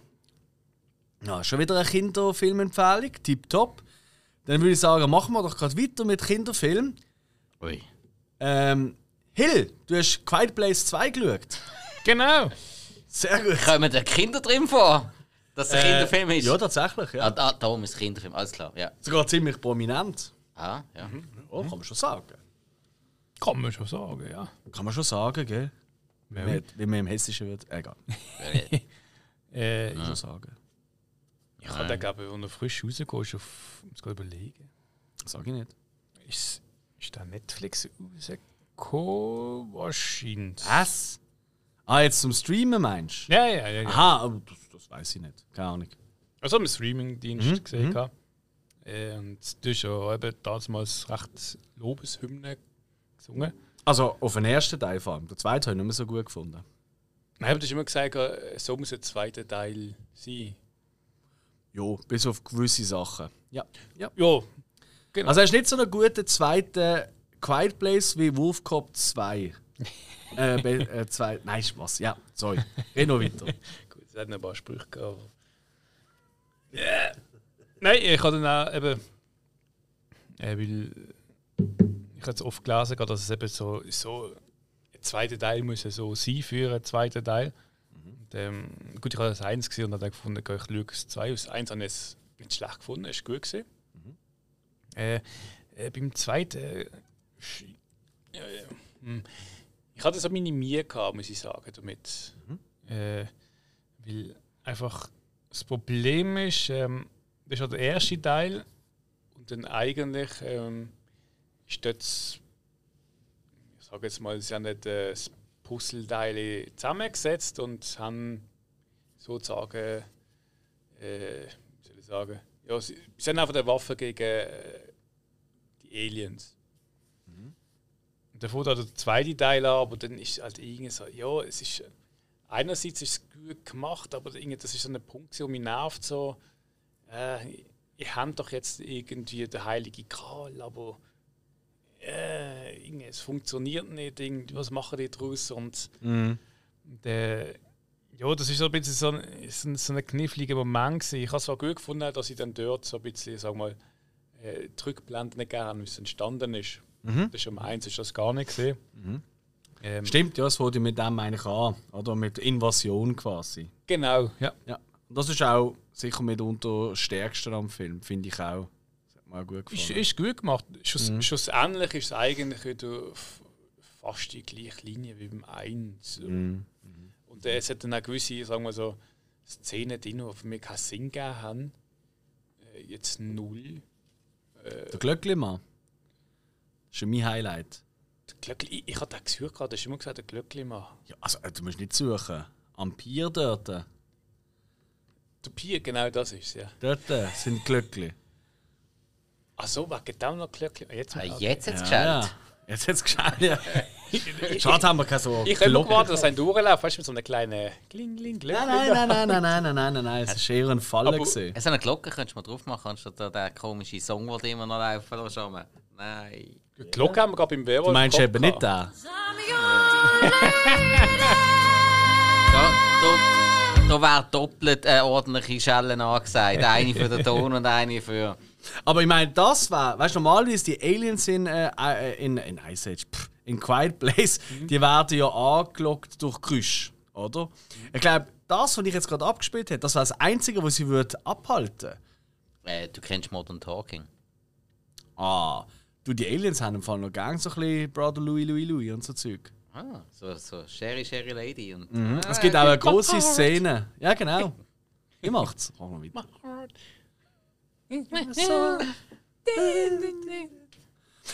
Ja, schon wieder eine Kinderfilmempfehlung. Tipptopp. Dann würde ich sagen, machen wir doch gerade weiter mit Kinderfilm. Ui. Ähm, Hill, du hast Quiet Place 2 geschaut. Genau. Sehr gut. Kommen da Kinder drin vor? Dass es ein Kinderfilm ist? Ja, tatsächlich, ja. Ah, da, darum ist es Kinderfilm, alles klar, ja. Sogar ziemlich prominent. Ah, ja. Oh, kann man schon sagen. Kann man schon sagen, ja. Kann man schon sagen, gell? Wie, wie man im Hessischen wird. Egal, Äh, (laughs) kann man schon sagen. Ich habe den, glaube ich, wenn er frisch rausgekommen ist, auf, muss gerade überlegen. Sag ich nicht. Ist, ist da Netflix rausgekommen? Wahrscheinlich. Was? Ah, jetzt zum Streamen meinst du? Ja, ja, ja. ja. Aha, aber das, das weiß ich nicht. Keine Ahnung. Also am Streaming-Dienst Mhm, gesehen. mhm. Äh, und du hast ja eben damals recht Lobeshymne gesungen. Also auf den ersten Teil vor allem. Der zweite habe ich nicht mehr so gut gefunden. Nein, aber du hast immer gesagt, äh, so muss ein zweiter Teil sein. Jo, bis auf gewisse Sachen. Ja. ja. Ja, Also er ist nicht so einen guten zweiten Quiet Place wie Wolf Cop 2. (laughs) äh, be- äh, zwei, nein, Spaß. Ja, sorry. Geh noch weiter. (laughs) gut, es hat noch ein paar Sprüche gehabt. aber- Nein, ich habe dann auch eben. Äh, weil ich habe es oft gelesen, dass es eben so, so ein zweiter Teil muss so sein für einen zweiten Teil. Und, ähm, gut, ich habe das eins gesehen und habe dann gefunden, ich schaue das zwei aus. Eins habe ich jetzt nicht schlecht gefunden, ist gut gesehen. Äh, äh, beim zweiten. Äh, ja, ja, hm. ich hatte so meine Mühe gehabt, muss ich sagen, damit. Äh, weil einfach das Problem ist, ähm, das ist ja der erste Teil und dann eigentlich ähm, ist dort, das- ich sage jetzt mal, sie haben nicht das Puzzleteile zusammengesetzt und haben sozusagen, äh, wie soll ich sagen, ja, sie, sie haben einfach eine Waffe gegen äh, die Aliens. Und davor da der zweite Teil an, aber dann ist halt irgendwie so, ja, es ist einerseits ist es gut gemacht, aber irgendwie, das ist so ein Punkt, der mich nervt, so, äh, ihr habt doch jetzt irgendwie den heiligen Kral, aber äh, es funktioniert nicht, irgendwie, was machen die daraus? Und Mhm. der, ja, das ist so ein bisschen so ein, so ein, kniffliger Moment. gewesen. Ich habe es zwar gut gefunden, dass ich dann dort so ein bisschen, sag mal, äh, die Rückblenden gerne, wie es entstanden ist. Das ist um eins ist das gar nicht gesehen. Ähm, Stimmt, ja, es wurde mit dem eigentlich an. Oder mit Invasion quasi. Genau, ja. Ja. Und das ist auch sicher mitunter das Stärkste am Film, finde ich auch. Mir auch gut Ist, gefallen. ist gut gemacht. Schluss, Schlussendlich ist es eigentlich wieder fast die gleiche Linie wie beim 1. Und äh, es hat dann auch gewisse, sagen wir so, Szenen drin, die für mich keinen Sinn gegeben haben. Äh, jetzt null. Der Glöckli-Mann. Das ist mein Highlight. Der Glöckli, ich, ich habe den gesucht, gerade, du hast immer gesagt, der Glöckli-Mann. Ja, also, äh, du musst nicht suchen. Am Pier dort. Der Pier, genau das ist es, ja. Dort äh, sind Glöckli. Ach so, wegen dem noch Glöckli. Jetzt, Ah, jetzt hat es Ja. Jetzt hat es geschafft. Ja. (laughs) Schade, haben wir keine so. Ich habe gewartet, dass ein durchläuft, weißt du, mit so einem kleinen Kling, Kling, Glöckli. Nein, nein, nein, nein, nein, nein, nein, nein, nein. Es war eher ein Fall. Gewesen. So eine Glocke könntest du mal drauf machen, anstatt da den komischen Song, den du immer noch laufen lässt. Nein. Die Glocke haben wir gerade beim Werwolf. Du meinst eben nicht den? Da, da, da wäre doppelt eine ordentliche Schelle angesagt. Eine für den Ton und eine für. Aber ich meine, das war, weißt du, normalerweise die Aliens in, äh, äh, in, in Ice Age, pff, in Quiet Place, die werden ja angelockt durch Geräusche, oder? Ich glaube, das, was ich jetzt gerade abgespielt habe, das war das Einzige, was sie würde abhalten Äh, du kennst Modern Talking. Ah, du, die Aliens haben im Fall noch gang so ein bisschen Brother Louis, Louis, Louis und so Zeug. Ah, so, so Sherry, Sherry Lady. Und, Es gibt auch eine große Szene. Ja, genau. Wie macht's? Machen wir weiter.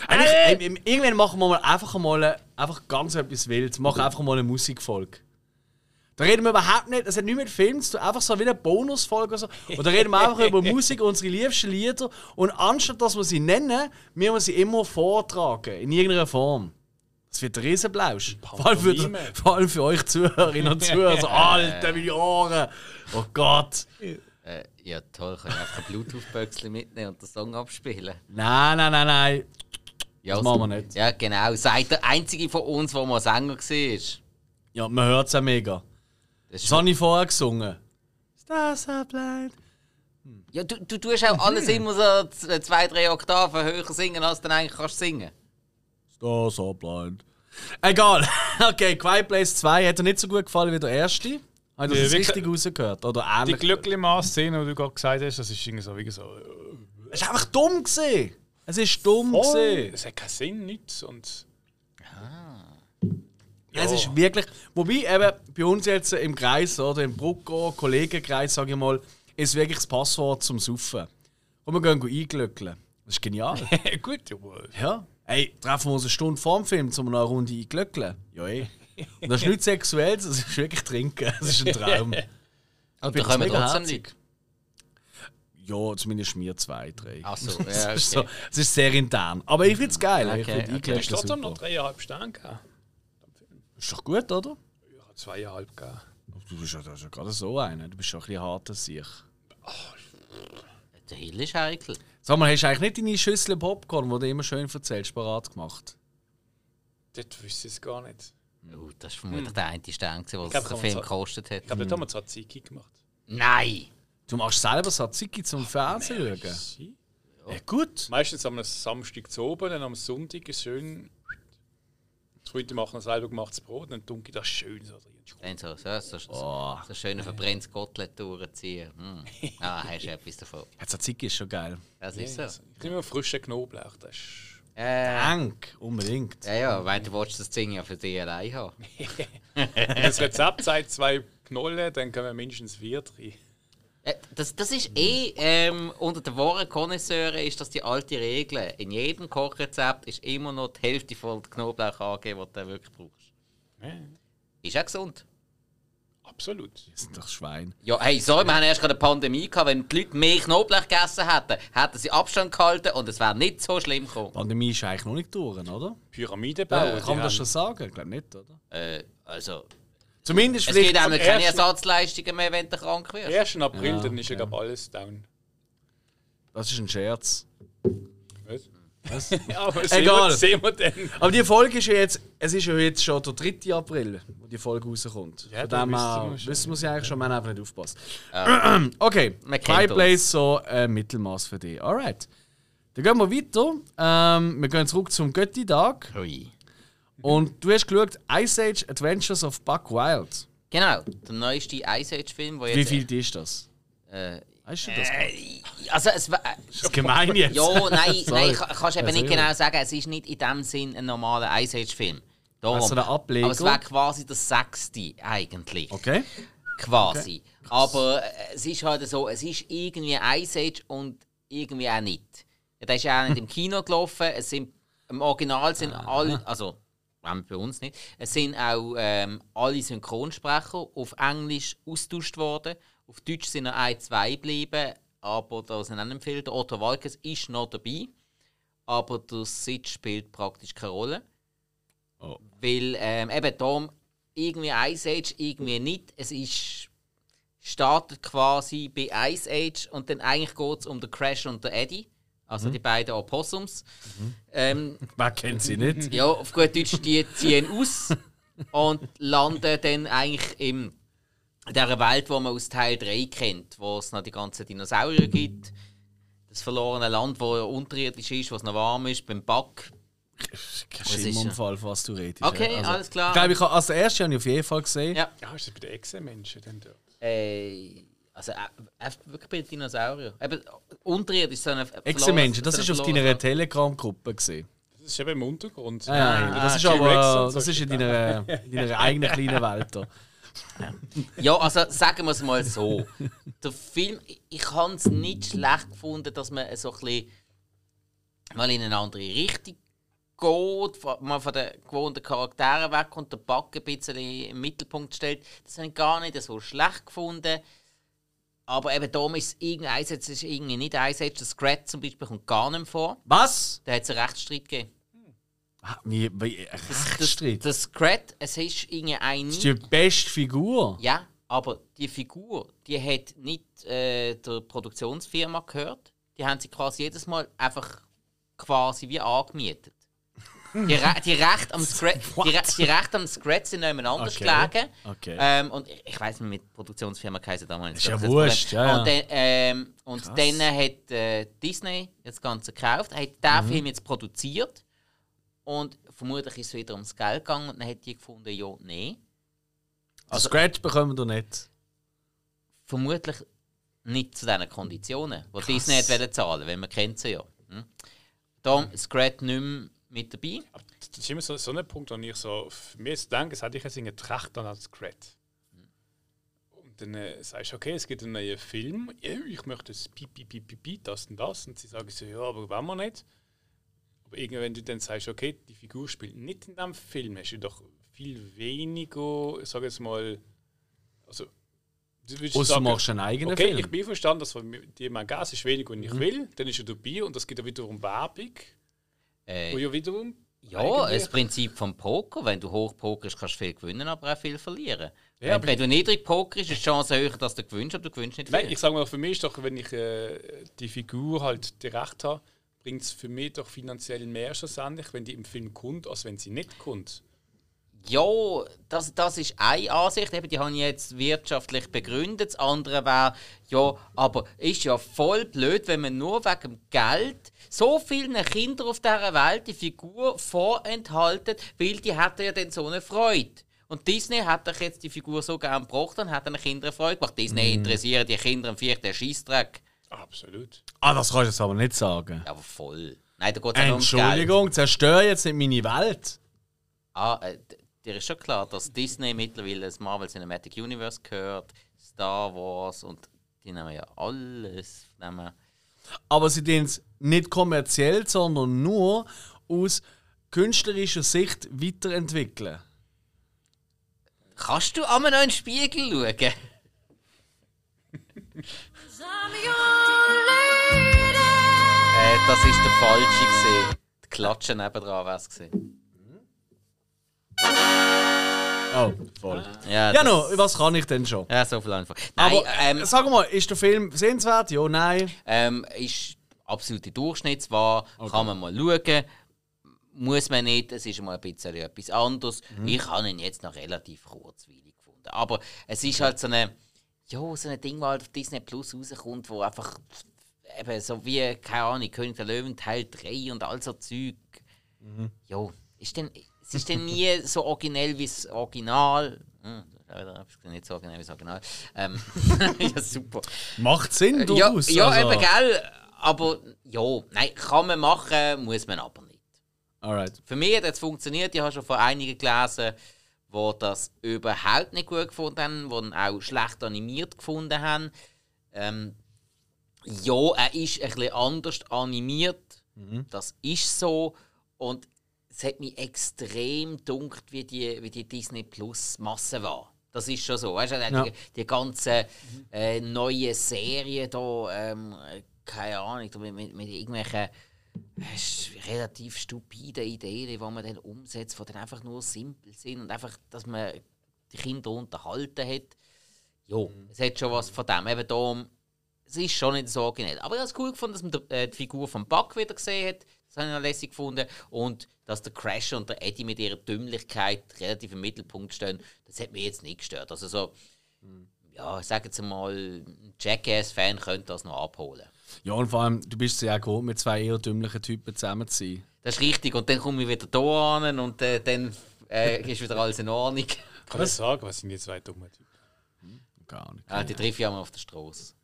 Eigentlich, ähm, irgendwann machen wir mal einfach mal einfach ganz etwas Wildes. Machen einfach mal eine Musikfolge. Da reden wir überhaupt nicht, es hat nichts mit Film zu tun, einfach so wie eine Bonusfolge oder so. Und da reden wir einfach über (laughs) Musik, unsere liebsten Lieder. Und anstatt dass wir sie nennen, müssen wir sie immer vortragen, in irgendeiner Form. Das wird ein Riesenblausch. Vor allem, für, vor allem für euch Zuhörerinnen und Zuhörer. So, (laughs) Alter, Ohren! Oh Gott! Ja, toll, kann ich einfach ein Bluetooth-Böckchen mitnehmen und den Song abspielen. Nein, nein, nein, nein. Ja, Das machen wir nicht. Ja, genau. Seid der einzige von uns, der mal Sänger war. Ja, man hört es ja mega. Das Das habe ich vorher gesungen. Stars are blind. Ja, du, du tust auch alles immer so zwei, drei Oktaven höher singen, als du dann eigentlich kannst singen. Star so blind. Egal. (laughs) Okay, Quiet Place 2 hat dir nicht so gut gefallen wie der erste. Habe ich Ja, das wirklich- richtig rausgehört? Oder Die ähnlich? Glücklichmaß-Szene, die du gerade gesagt hast, das ist irgendwie so. Wie so äh, Es ist einfach dumm gesehen. Es ist dumm voll, gesehen. es hat keinen Sinn, nichts. Und Es ist wirklich. Wobei eben bei uns jetzt im Kreis oder im Brucko, Kollegenkreis, sage ich mal, ist wirklich das Passwort zum Saufen. Und wir gehen einglückeln. Das ist genial. (laughs) gut, jawohl. ja. Ey, treffen wir uns eine Stunde vor dem Film, um eine Runde einglückeln? Ja, ey. Und das ist nichts Sexuelles, das ist wirklich Trinken. Das ist ein Traum. (laughs) Und da das kommen mega trotzdem. Leute. Ja, zumindest mir zwei, drei. Ach so, Es (laughs) ja, ist okay. so, es ist sehr intern. Aber ich finde es geil. ich Okay, finde okay. Du hast trotzdem noch dreieinhalb Sterne gegeben. Ist doch gut, oder? Ich habe zweieinhalb gegeben. Du bist ja, das ist ja gerade so einer. Du bist schon ein bisschen hart als ich. Der Hill ist heikel. Sag mal, hast du eigentlich nicht deine Schüssel Popcorn, die du immer schön erzählst, parat gemacht? Dort wüsste ich es gar nicht. Oh, das war vermutlich der eine Stern, der man Film gekostet hat. Ich glaube, dort haben wir Tzatziki gemacht. Nein! Du machst selber Tzatziki zum Fernsehen schauen? Sie? Ja, gut. Meistens am Samstag zu oben, dann am Sonntag ist schön. Das Frühstück machen selber gemachtes Brot, dann dunkel das schön so drin. Dann so, so, so, so, Oh. so schön verbrenntes Kotelett durchziehen. Hm. (laughs) Ah, hast du etwas davon. Ja, Tzatziki ist schon geil. Das ist so. Ich nehme immer frischen Knoblauch. Das ist Äh, Dank, unbedingt. ja, ja, weil du willst das Ding ja für dich allein haben. (laughs) Wenn das Rezept sagt zwei Knollen, dann können wir mindestens vier drin. Äh, Das, das ist eh, ähm, unter den wahren Connoisseuren ist das die alte Regel. In jedem Kochrezept ist immer noch die Hälfte von Knoblauch angegeben, die du wirklich brauchst. Ja, Ist auch gesund. Absolut. Das sind doch Schwein. Ja, hey, sorry, wir haben erst gerade eine Pandemie gehabt. Wenn die Leute mehr Knoblauch gegessen hätten, hätten sie Abstand gehalten und es wäre nicht so schlimm gekommen. Die Pandemie ist eigentlich noch nicht durch, oder? Pyramidebau. Ja, die kann man das schon sagen? Ich glaube nicht, oder? Äh, also, Zumindest es vielleicht. gibt auch keine ersten- Ersatzleistungen mehr, wenn du krank wirst. 1. April, Ja, dann ist ja okay. glaub alles down. Das ist ein Scherz. Was? (laughs) ja, aber sehen Egal. Wir, sehen wir dann. Aber die Folge ist ja jetzt, es ist ja jetzt schon der 3. April, wo die Folge rauskommt. Ja, Von da dem her wissen wir sie eigentlich schon, wir haben einfach nicht aufgepasst. (clears throat) okay, Man kennt Five uns. Plays so äh, Mittelmaß für dich. Alright. Dann gehen wir weiter. Ähm, wir gehen zurück zum Götti-Tag. Und du hast geschaut Ice Age Adventures of Buck Wild. Genau, der neueste Ice Age-Film. Wie viel ist das? Äh, Weißt du das? äh, also, es war. ist das gemein jetzt? Ja, nein, (laughs) nein, kann- kannst eben nicht genau sagen, es ist nicht in dem Sinn ein normaler Ice Age-Film. Also ein Ableger? Aber es wäre quasi der sechste eigentlich. Okay. Quasi. Aber äh, es ist halt so, es ist irgendwie Ice Age und irgendwie auch nicht. Der ist ja auch nicht im Kino gelaufen. Es sind, Im Original sind alle, also bei uns nicht, es sind auch ähm, alle Synchronsprecher auf Englisch austauscht worden. Auf Deutsch sind noch ein, zwei geblieben, aber da sind auch nicht viele. Der Otto Walkes ist noch dabei, aber der Sid spielt praktisch keine Rolle. Oh. Weil ähm, eben darum irgendwie Ice Age, irgendwie nicht. Es ist startet quasi bei Ice Age und dann eigentlich geht es um den Crash und den Eddie. Also die beiden Opossums. Ähm, (laughs) Wer kennt sie nicht? ja, auf gut Deutsch, die ziehen aus (laughs) und landen dann eigentlich im, in dieser Welt, die man aus Teil 3 kennt, wo es noch die ganzen Dinosaurier gibt. Das verlorene Land, wo unterirdisch ist, wo es noch warm ist, beim Bug. Kein Was ist ja? Was du redest. Okay, Also, alles klar. Ich glaube, ich habe als erstes habe ich auf jeden Fall gesehen. Ja. Ja, ist das bei den Echsenmenschen dann dort? Äh, also äh, einfach wirklich bei den Dinosauriern. Eben, unterirdisch so eine Ex-Menschen, das so ist auf deiner Telegram-Gruppe gesehen. Das ist eben im Untergrund. Ja, ja, Ah, das ist T-Rex aber das ist in deiner, (laughs) in deiner eigenen kleinen Welt. Da. Ja, also sagen wir es mal so. Der Film, ich- habe es nicht schlecht gefunden, dass man so ein bisschen mal in eine andere Richtung geht, mal von den gewohnten Charakteren weg und den Bug ein bisschen im Mittelpunkt stellt. Das habe ich gar nicht so schlecht gefunden. Aber eben darum ist es irgendwie Einsatz, ist irgendwie nicht Einsatz. Das Scrat zum Beispiel kommt gar nicht vor. Was? Da hat es einen Rechtsstreit gegeben. Wie, wie Rechtsstreit? Das Scrat, es ist eine... Das ist die beste Figur. Ja, aber die Figur, die hat nicht äh, der Produktionsfirma gehört. Die haben sie quasi jedes Mal einfach quasi wie angemietet. Die, Re die Rechte am Scratch, (laughs) die, Re die Rechte am Scratch sind jemand anders Okay. gelegen. Okay. Ähm, und ich, weiß nicht, mit Produktionsfirma geheißen damals. Ist ja wurscht, ja. Und, dann, ähm, und dann hat äh, Disney das Ganze gekauft, hat den Mhm. Film jetzt produziert und vermutlich ist es wieder ums Geld gegangen und dann hat die gefunden, ja, nee. Also, Scratch bekommen wir nicht. vermutlich nicht zu diesen Konditionen, die Disney hat wollen zahlen, weil man kennt sie ja. Hm? Darum Scrat nicht mehr mit dabei. Aber das ist immer so, so ein Punkt, wo ich so, für mich jetzt denke, es hätte ich jetzt eine Tracht an als Cred. Und dann äh, sagst du, okay, es gibt einen neuen Film, ich möchte das Piep, Piep, Piep, Piep, Piep, das und das. Und sie sagen so, ja, aber wollen wir nicht. Aber irgendwann, wenn du dann sagst, okay, die Figur spielt nicht in diesem Film, hast du doch viel weniger, sag jetzt mal, also, du Außer du sagen, machst einen eigenen Okay, Film. ich bin verstanden, dass von die mein Gas ist weniger, wenn ich Mhm. will, dann ist er dabei und das gibt ja wiederum Werbung, wo Äh, ja wiederum ja, eigentlich- das Prinzip vom Poker. Wenn du hoch pokerst, kannst du viel gewinnen, aber auch viel verlieren. Ja, wenn, wenn du niedrig pokerst, ist die Chance höher, dass du gewinnst, aber du gewinnst nicht viel. Nein, ich sage mal, für mich ist doch, wenn ich äh, die Figur halt direkt habe, bringt es für mich doch finanziell mehr schlussendlich, wenn die im Film kommt, als wenn sie nicht kommt. Ja, das, das ist eine Ansicht, eben, die habe ich jetzt wirtschaftlich begründet. Das andere wäre, ja, aber ist ja voll blöd, wenn man nur wegen dem Geld so vielen Kindern auf dieser Welt die Figur vorenthalten, weil die hätten ja dann so eine Freude. Und Disney hat doch jetzt die Figur so gern gebracht und hat den Kindern Freude gemacht. Disney interessieren die Kinder am vierten Scheissdreck. Absolut. Ah, das kannst du jetzt aber nicht sagen. Ja, aber voll. Nein, da geht es Geld. Entschuldigung, zerstör jetzt nicht meine Welt. Ah, äh, dir ist schon klar, dass Disney mittlerweile das Marvel Cinematic Universe gehört, Star Wars und die nehmen ja alles. Nehmen. Aber sie tun es nicht kommerziell, sondern nur aus künstlerischer Sicht weiterentwickeln. Kannst du einmal noch in den Spiegel schauen? (laughs) Äh, das ist der falsche gesehen. Die Klatschen nebendran wäre es. Oh, voll. Ja, Ja, das- no, was kann ich denn schon? Ja, so viel einfach. Nein, Aber ähm, sag mal, ist der Film sehenswert? Ja, nein. Ähm, ist absolute Durchschnittswahr, kann man mal schauen. Muss man nicht, es ist mal ein bisschen etwas anderes. Ich habe ihn jetzt noch relativ kurzweilig gefunden. Aber es ist halt so eine, ja, so ein Ding, das halt auf Disney Plus rauskommt, wo einfach eben so wie, keine Ahnung, König der Löwen Teil 3 und all so Zeug. Ja, ist denn, es ist dann nie (laughs) so originell wie das Original. Hm, nicht so originell wie das Original. Ähm, (laughs) ja, super. Macht Sinn, Ja, durchaus. ja also. eben, gell. Aber ja, nein, kann man machen, muss man aber nicht. Alright. Für mich hat es funktioniert. Ich habe schon von einigen gelesen, die das überhaupt nicht gut gefunden haben, die ihn auch schlecht animiert gefunden haben. Ähm, ja, er ist ein bisschen anders animiert. Das ist so. Und es hat mich extrem dunkt, wie die, wie die Disney Plus Masse war. Das ist schon so. Weißt du, Ja. die, die ganzen äh, neuen Serien da, ähm, keine Ahnung, mit, mit, mit irgendwelchen äh, sch- relativ stupiden Ideen, die man dann umsetzt, die dann einfach nur simpel sind und einfach, dass man die Kinder unterhalten hat. Ja, es hat schon was von dem. Eben darum, es ist schon nicht so originell. Aber ich habe es cool gefunden, dass man die, äh, die Figur von Buck wieder gesehen hat. Das habe ich noch lässig gefunden. Und dass der Crash und der Eddie mit ihrer Dümmlichkeit relativ im Mittelpunkt stehen, das hat mich jetzt nicht gestört. Also so, ja, ich sage jetzt mal, ein Jackass-Fan könnte das noch abholen. Ja, und vor allem, du bist ja gewohnt, mit zwei eher dümmlichen Typen zusammen zu sein. Das ist richtig. Und dann komme ich wieder hier an und äh, dann äh, (laughs) ist wieder alles in Ordnung. Kann ich sagen, was sind die zwei dummen Typen? Gar nicht. Ah, die treffe ich einmal auf der Straße.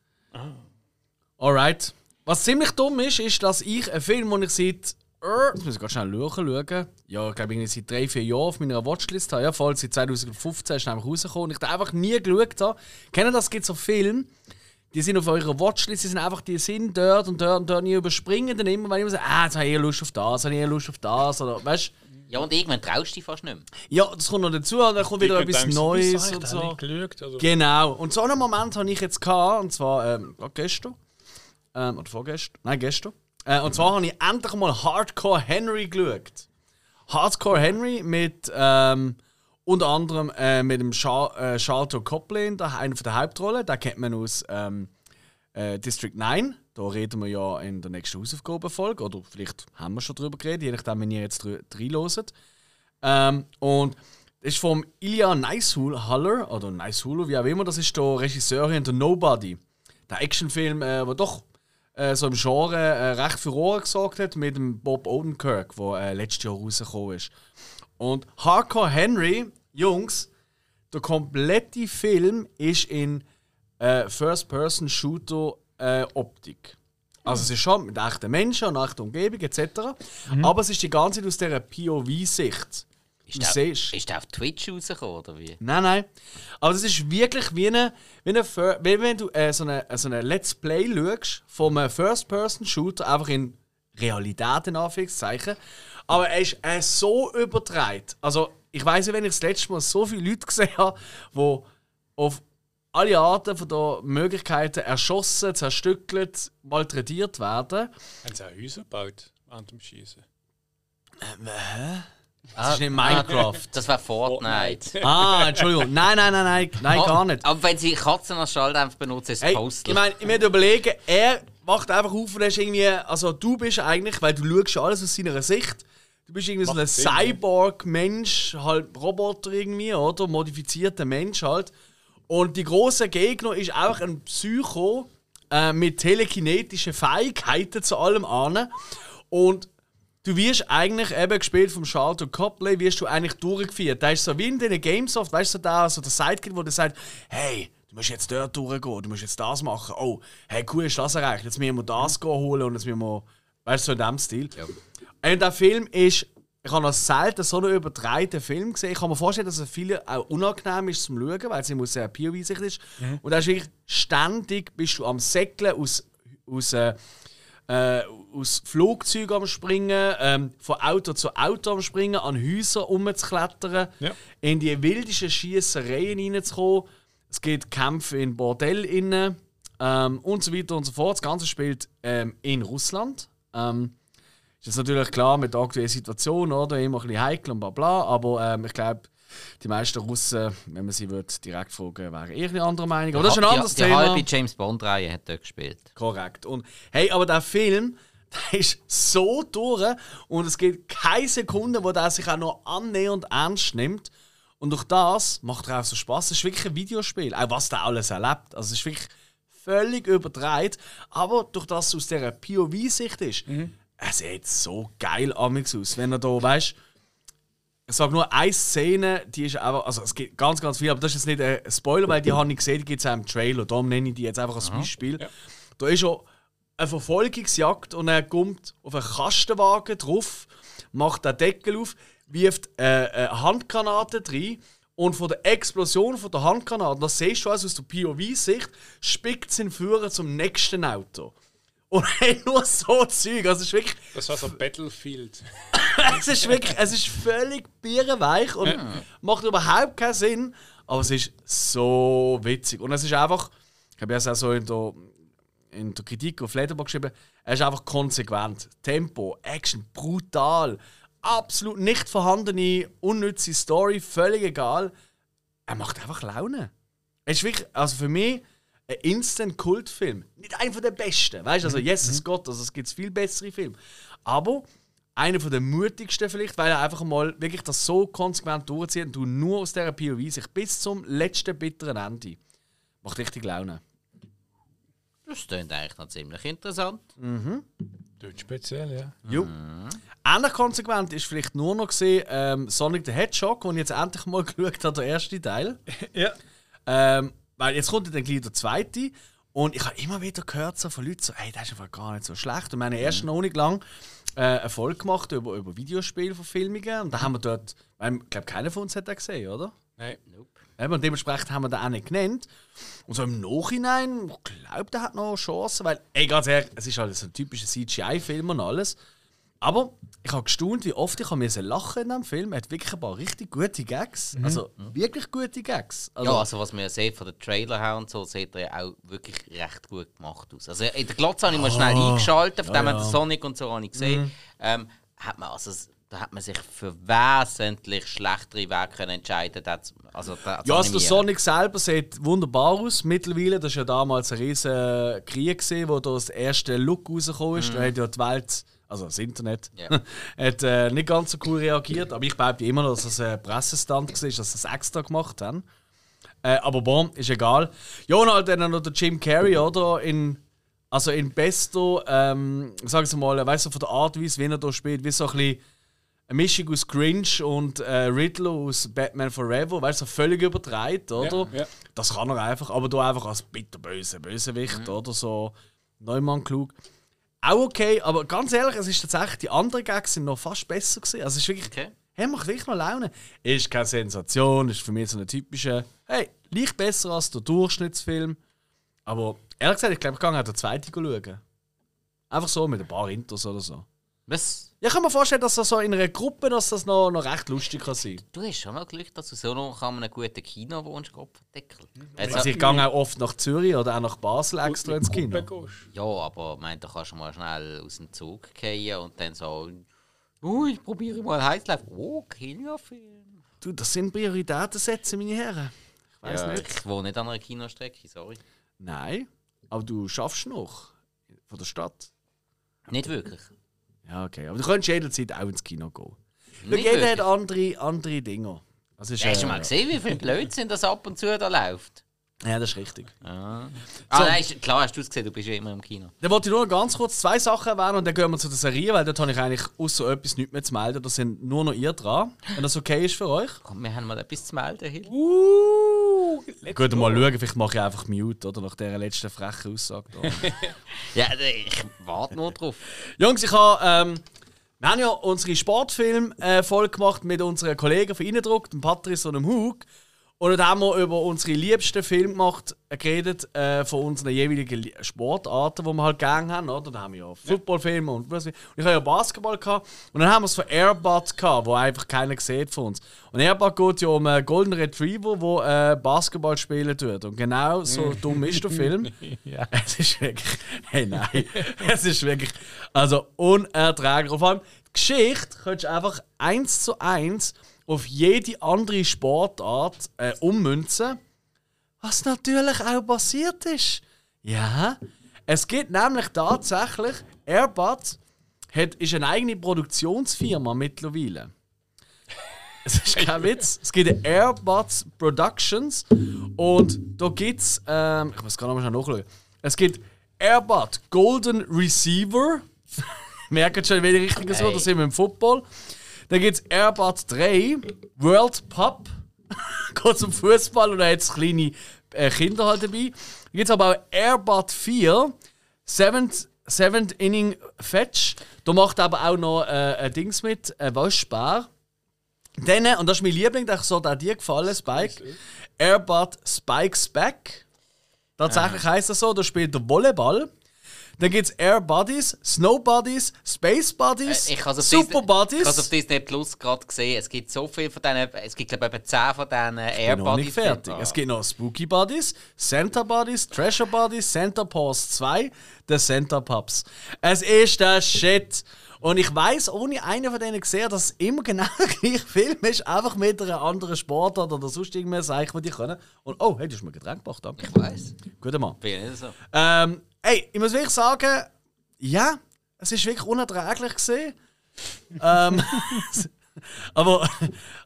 Alright. Was ziemlich dumm ist, ist, dass ich einen Film, den ich seit. Äh, jetzt muss ich ganz schnell schauen. Ja, ich glaube, irgendwie seit drei, vier Jahren auf meiner Watchlist habe. Ja, voll seit 2015 ist er einfach rausgekommen und ich den einfach nie geschaut habe. Kennen das? Es gibt so Filme, die sind auf eurer Watchlist, die sind einfach, die sind dort und dort und dort nie überspringen. Dann immer, wenn ich immer sage, ah, jetzt habe ich eher Lust auf das, habe ich eher Lust auf das. Oder, weißt Ja, und irgendwann traust du dich fast nicht mehr. Ja, das kommt noch dazu, und dann kommt wieder etwas Neues und so. Geschaut, also Genau. Und so einen Moment hatte ich jetzt gehabt, und zwar ähm, gerade gestern. Ähm, oder vorgestern. Nein, gestern. Äh, und zwar habe ich endlich mal Hardcore Henry geschaut. Hardcore Henry mit ähm, unter anderem äh, mit dem Char äh, Charlton einer der Hauptrollen. Den kennt man aus ähm, äh, District 9. Da reden wir ja in der nächsten Hausaufgabenfolge. Oder vielleicht haben wir schon drüber geredet, je nachdem, wenn ihr jetzt reinloset. Ähm, und das ist vom Ilya Nicehuller, oder Nicehuller, wie auch immer, das ist der Regisseur hinter Nobody. Der Actionfilm, äh, der doch äh, so im Genre äh, recht für Rohr gesorgt hat, mit dem Bob Odenkirk, der äh, letztes Jahr rausgekommen ist. Und Hardcore Henry, Jungs, der komplette Film ist in äh, First-Person-Shooter-Optik. also es ist schon mit echten Menschen und echter Umgebung etc. Mhm. Aber es ist die ganze Zeit aus dieser POV-Sicht. Ist der, ist der auf Twitch rausgekommen oder wie? Nein, nein. Aber es ist wirklich wie, eine, wie, eine, wie wenn du äh, so eine, so eine Let's Play schaust vom First-Person-Shooter, einfach in Realität in Anführungszeichen. Aber er ist äh, so übertreibt. Also ich weiß nicht, wenn ich das letzte Mal so viele Leute gesehen habe, die auf alle Arten von der Möglichkeiten erschossen, zerstückelt, malträtiert werden. Haben sie auch Häuser gebaut während dem Schießen? Ähm, hä? Das ah, ist nicht Minecraft. Das war Fortnite. ah, Entschuldigung. Nein, nein, nein, nein, nein oh, gar nicht. Aber wenn sie Katzen als Schalldämpfer benutzen, ist es hey. Ich meine, ich muss überlegen, er wacht einfach auf und ist irgendwie. Also, du bist eigentlich, weil du schaust alles aus seiner Sicht. Du bist irgendwie Macht so ein Cyborg-Mensch, halt Roboter irgendwie, oder? Modifizierter Mensch halt. Und die große Gegner ist auch ein Psycho äh, mit telekinetischen Fähigkeiten zu allem an. Und du wirst eigentlich eben gespielt vom Charlton Copley, wirst du eigentlich durchgeführt. Da ist so wie in den Gamesoft, weißt du, da so der Sidekick, wo der sagt, hey, du musst jetzt dort durchgehen, du musst jetzt das machen. Oh, hey, cool, ist das erreicht. Jetzt müssen wir das holen und jetzt müssen wir, weißt du, so in dem Stil. Ja. Und der Film ist, ich habe noch selten so einen übertreibten Film gesehen. Ich kann mir vorstellen, dass es vielen auch unangenehm ist zum Schauen, weil es immer sehr POV-Sicht ist. Mhm. Und da ist wirklich ständig, bist du am Säckeln aus, aus äh, äh, aus Flugzeugen am Springen, ähm, von Auto zu Auto am Springen, an Häuser umzuklettern, ja. in die wildesten Schiessereien reinzukommen. Es gibt Kämpfe in Bordell innen ähm, und so weiter und so fort. Das Ganze spielt ähm, in Russland. Ähm, ist natürlich klar mit der aktuellen Situation, oder? Immer ein bisschen heikel und bla bla, aber ähm, ich glaube, die meisten Russen, wenn man sie würde, direkt fragen, wären eher eine andere Meinung. Aber das ist ein anderes die, Thema. Die halbe James Bond-Reihe hat dort gespielt. Korrekt. Und hey, aber der Film, der ist so durch und es gibt keine Sekunde, wo der sich auch noch annähernd ernst nimmt. Und durch das macht er auch so Spaß. Es ist wirklich ein Videospiel, auch was der alles erlebt. Also es ist wirklich völlig übertreibt. Aber durch das es aus dieser POV-Sicht ist, mhm. es sieht so geil aus, wenn er da, weißt ich sage nur eine Szene, die ist einfach, also es gibt ganz, ganz viel, aber das ist jetzt nicht ein Spoiler, weil die (laughs) habe ich gesehen, die gibt es auch im Trailer. Darum nenne ich die jetzt einfach als Beispiel. Ja. Da ist schon eine Verfolgungsjagd und er kommt auf einen Kastenwagen drauf, macht den Deckel auf, wirft äh, eine Handgranate rein und von der Explosion von der Handgranate, das siehst du also aus der POV-Sicht, spickt es ihn Führer zum nächsten Auto. Und hey, (laughs) nur so Zeug. Also, es ist wirklich. Das war so Battlefield. (laughs) es ist wirklich, es ist völlig bierenweich und ja. macht überhaupt keinen Sinn. Aber es ist so witzig. Und es ist einfach, ich habe es auch so in der, in der Kritik auf Letterboxd geschrieben, es ist einfach konsequent. Tempo, Action, brutal. Absolut nicht vorhandene, unnütze Story, völlig egal. Er macht einfach Laune. Es ist wirklich, also für mich ein Instant-Kultfilm. Nicht einer der besten, weißt du? Also, Jesus mhm. Gott, also es gibt viel bessere Filme. Aber einer der mutigsten vielleicht, weil er einfach mal wirklich das so konsequent durchzieht und du nur aus dieser POV sich bis zum letzten bitteren Ende. Macht richtig Laune. Das klingt eigentlich noch ziemlich interessant. Mhm. Dort speziell, ja. Jo. Mhm. Ähnlich konsequent ist vielleicht nur noch gesehen ähm, Sonic the Hedgehog, den ich jetzt endlich mal (laughs) geschaut habe, der erste Teil. (laughs) ja. Ähm, weil jetzt kommt dann gleich der zweite. Und ich habe immer wieder gehört so von Leuten so, hey, das ist einfach gar nicht so schlecht. Und meine erst mhm. noch nicht lang äh, Erfolg gemacht über, über Videospielverfilmungen. Und da haben wir dort, ich glaube, keiner von uns hat das gesehen, oder? Nein. Nope. Eben, und dementsprechend haben wir den auch nicht genannt. Und so im Nachhinein, ich glaube, der hat noch Chancen, weil, ey, ganz ehrlich, es ist halt so ein typischer CGI-Film und alles. Aber ich habe gestaunt, wie oft ich mir lachen in diesem Film. Er hat wirklich ein paar richtig gute Gags. Mhm. Also wirklich gute Gags. Also, ja, also was man sieht von den Trailer her und so, sieht er ja auch wirklich recht gut gemacht aus. Also in der Glotze habe ich mal schnell oh. eingeschaltet, von dem ja, ja. Sonic und so habe ich gesehen. Mhm. Ähm, hat man also da hat man sich für wesentlich schlechtere Wege können entscheiden das, also das Ja, also der. Sonic selber sieht wunderbar aus mittlerweile. Das war ja damals ein riesiger Krieg, gewesen, wo da das erste Look rausgekommen ist. Da hat ja die Welt, also das Internet, Ja. (laughs) hat äh, nicht ganz so cool reagiert. Aber ich behaupte immer noch, dass das ein Pressestand war, dass sie es extra gemacht haben. Äh, aber bon, ist egal. Ja, und halt dann noch der Jim Carrey, oder? In, also in Besto, ähm, sagen Sie mal, weißt du, von der Art, wie es wie er da spielt, wie so ein bisschen eine Mischung aus Grinch und äh, Riddler aus Batman Forever, weißt du, so völlig übertreibt, oder? Ja, ja. Das kann er einfach, aber da einfach als bitterböse Bösewicht, oder so Neumann klug. Auch okay, aber ganz ehrlich, es ist tatsächlich, die anderen Gags sind noch fast besser gewesen. Also es ist wirklich, Okay. hey, macht wirklich noch Laune. Ist keine Sensation, ist für mich so eine typische, hey, leicht besser als der Durchschnittsfilm. Aber ehrlich gesagt, ich glaube, ich gehe auch den zweiten schauen. Einfach so mit ein paar Intros oder so. Was? Ja, ich kann mir vorstellen, dass das so in einer Gruppe dass das noch, noch recht lustig kann sein Du hast schon mal Glück, dass du so noch an einem guten Kino wohnst, Kopfdeckel. Also Also, ich gehe auch oft nach Zürich oder auch nach Basel extra ins Kino. Gehst. ja, aber ich meine, da kannst du mal schnell aus dem Zug fallen und dann so, oh, ich probiere mal Heißlauf. Oh, Kinofilm. Du, das sind Prioritäten setzen, meine Herren. Ich weiß Ja, nicht. ich wohne nicht an einer Kinostrecke, sorry. Nein, aber du schaffst noch. Von der Stadt. Nicht wirklich. Ja, okay. Aber du könntest jederzeit auch ins Kino gehen. Schau, jeder wirklich. hat andere, andere Dinge. Das ist, Hast du äh, mal gesehen, wie viel Blödsinn (laughs) das ab und zu da läuft? Ja, das ist richtig. Ah, ah nein, ist- klar hast du es gesehen, du bist ja immer im Kino. Dann wollte ich nur noch ganz kurz zwei Sachen erwähnen und dann gehen wir zu der Serie, weil dort habe ich eigentlich außer etwas nichts mehr zu melden. Da sind nur noch ihr dran. Wenn das okay ist für euch. Komm, wir haben mal etwas zu melden, Hill. Uh, let's Gut, go. mal schauen, vielleicht mache ich einfach Mute, oder? Nach dieser letzten frechen Aussage. (laughs) Ja, ich warte nur drauf. Jungs, ich habe. Ähm, wir haben ja unsere Sportfilm-Folge gemacht mit unseren Kollegen von Innendruck, dem Patrice und dem Hug. Und dann haben wir über unsere liebsten Filme gemacht, äh, geredet, äh, von unseren jeweiligen Li- Sportarten, die wir halt gerne haben. Oder? Da haben wir ja Footballfilme und was weiß ich. Habe ja Basketball gehabt. Und dann haben wir es von Airbud gehabt, wo einfach keiner sieht von uns. Und Airbud geht ja um einen Golden Retriever, der äh, Basketball spielen tut. Und genau so (laughs) dumm ist der Film. Ja. (laughs) Es ist wirklich. Hey, nein. (laughs) es ist wirklich. Also unerträglich. Und vor allem, die Geschichte könntest du einfach eins zu eins auf jede andere Sportart äh, ummünzen. Was natürlich auch passiert ist. Ja. Es gibt nämlich tatsächlich. Airbud hat, ist eine eigene Produktionsfirma mittlerweile. (laughs) Es ist kein Witz. Es gibt Airbuds Productions und da gibt es, ähm, ich muss gerade noch mal schnell nachschauen. Es gibt Airbud Golden Receiver. (laughs) Merkt schon, welche Richtung so, Hey. da sind wir im Football. Dann gibt es Airbud 3 World Pup. (laughs) Geht zum Fußball und da hat es kleine äh, Kinder halt dabei. Dann gibt es aber auch Airbud 4 Seventh, Seventh Inning Fetch. Da macht aber auch noch äh, ein Dings mit, ein Waschbär. Dann, und das ist mein Liebling, der so hat dir gefallen, Spike. Airbud Spikes Back. Tatsächlich heisst das so, da spielt der Volleyball. Dann gibt es Air Buddies, Snow Buddies, Space Buddies, Äh, Ich Super Disney- Ich habe Buddies. auf Disney Plus gerade gesehen. Es gibt so viel von diesen, es gibt glaube ich etwa 10 von diesen Ich Air bin noch nicht Buddies. fertig. Es gibt noch Spooky Buddies, Santa Buddies, Treasure Buddies, Santa Paws 2, The Santa Pups. Es ist der Shit. Und ich weiß, ohne einen von denen gesehen, dass es immer genau (laughs) der gleiche Film ist, einfach mit einer anderen Sportart oder sonst irgendwas, die die können. Und oh, hey, du hast mir Getränk gebracht, danke. Ich weiß. Guter Mann. Bin ich nicht so. Ähm, ey, ich muss wirklich sagen, ja, es ist wirklich unerträglich gesehen. ähm, (laughs) aber,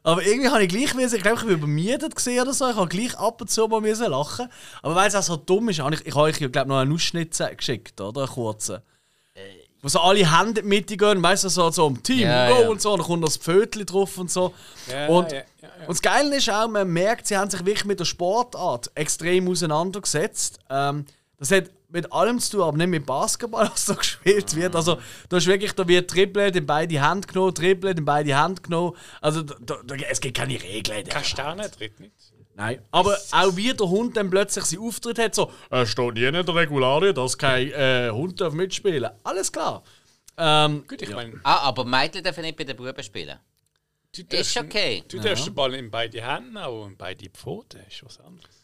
aber irgendwie habe ich gleich müssen, ich glaube, ich übermüdet gesehen oder so. Ich habe gleich ab und zu mal müssen lachen. Aber weil es auch so dumm ist, habe ich, ich habe euch, ja, glaube noch einen Ausschnitt geschickt, oder? Einen kurzen. Wo so alle Hände in die Mitte gehen, weißt du, so, so um Team, Ja, Go ja. und so, und dann kommt das Pfötchen drauf und so. Ja, und, und das Geile ist auch, man merkt, sie haben sich wirklich mit der Sportart extrem auseinandergesetzt. Ähm, das hat mit allem zu tun, aber nicht mit Basketball, was (laughs) so gespielt wird. Also, da ist wirklich, da wird Triple in beide Hände genommen, Triple in beide Hände genommen. Also, da, da, da, es gibt keine Regeln. Kein Sterne tritt nicht. Nein. Aber auch wie der Hund dann plötzlich seinen Auftritt hat, so, es steht nie in der Regularien, dass kein äh, Hund darf mitspielen Alles klar. Ähm, Gut, ich meine, Ah, aber Mädchen dürfen nicht bei den Buben spielen. du Ist darfst, okay. du darfst den Ball in beide Hände auch und beide Pfoten. ist was anderes.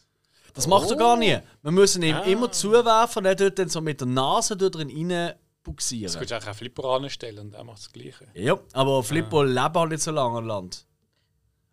Das macht er gar nie. Wir müssen ihm Ah. immer zuwerfen und er tut dann so mit der Nase dort drin rein buxieren. Das könntest du auch einen Flipper anstellen und er macht das Gleiche. Ja, aber Flipper leben halt nicht so lange an Land.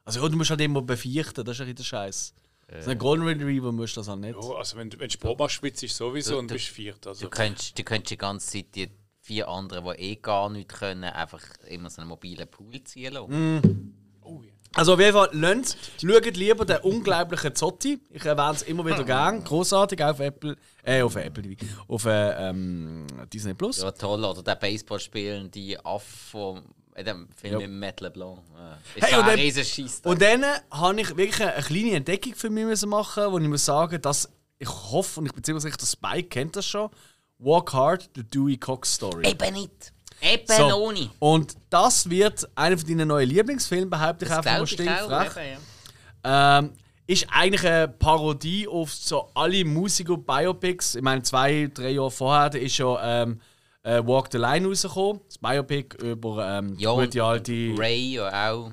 Also ja, du musst halt immer befürchten, das ist ein bisschen der Scheiß. So ein Golden Retriever musst du das halt nicht. Ja, also wenn, du- wenn du Sport machst, schwitzt du sowieso Du- und du- bist viert. Also. Du könntest, du könntest die ganze Zeit die vier anderen, die eh gar nichts können, einfach immer so einen mobilen Pool ziehen lassen. Oh, ja. Also auf jeden Fall, lasst, schaut lieber den unglaublichen Zotti. Ich erwähne es immer wieder gern. Großartig auf Apple, äh, auf Apple TV, auf äh, ähm, Disney Plus. Ja, toll. Oder der Baseball spielen, die Affe in dem Film Ja. mit Matt LeBlanc. Ja. Ist Hey, ein dann- riesen. Und dann habe ich wirklich eine kleine Entdeckung für mich müssen machen, wo ich muss sagen, dass ich hoffe und ich bin ziemlich sicher, dass Spike kennt das schon. Walk Hard, the Dewey Cox Story. Eben nicht. Eben So. Und das wird einer von deinen neuen Lieblingsfilmen, behaupte ich Das einfach mal stinkfrech. Ja. Ähm, ist eigentlich eine Parodie auf so alle Musiker-Biopics. Ich meine, zwei, drei Jahre vorher ist schon ähm, äh, Walk the Line rausgekommen. Das Biopic über ähm, Ja, gute alte. Ray ja auch.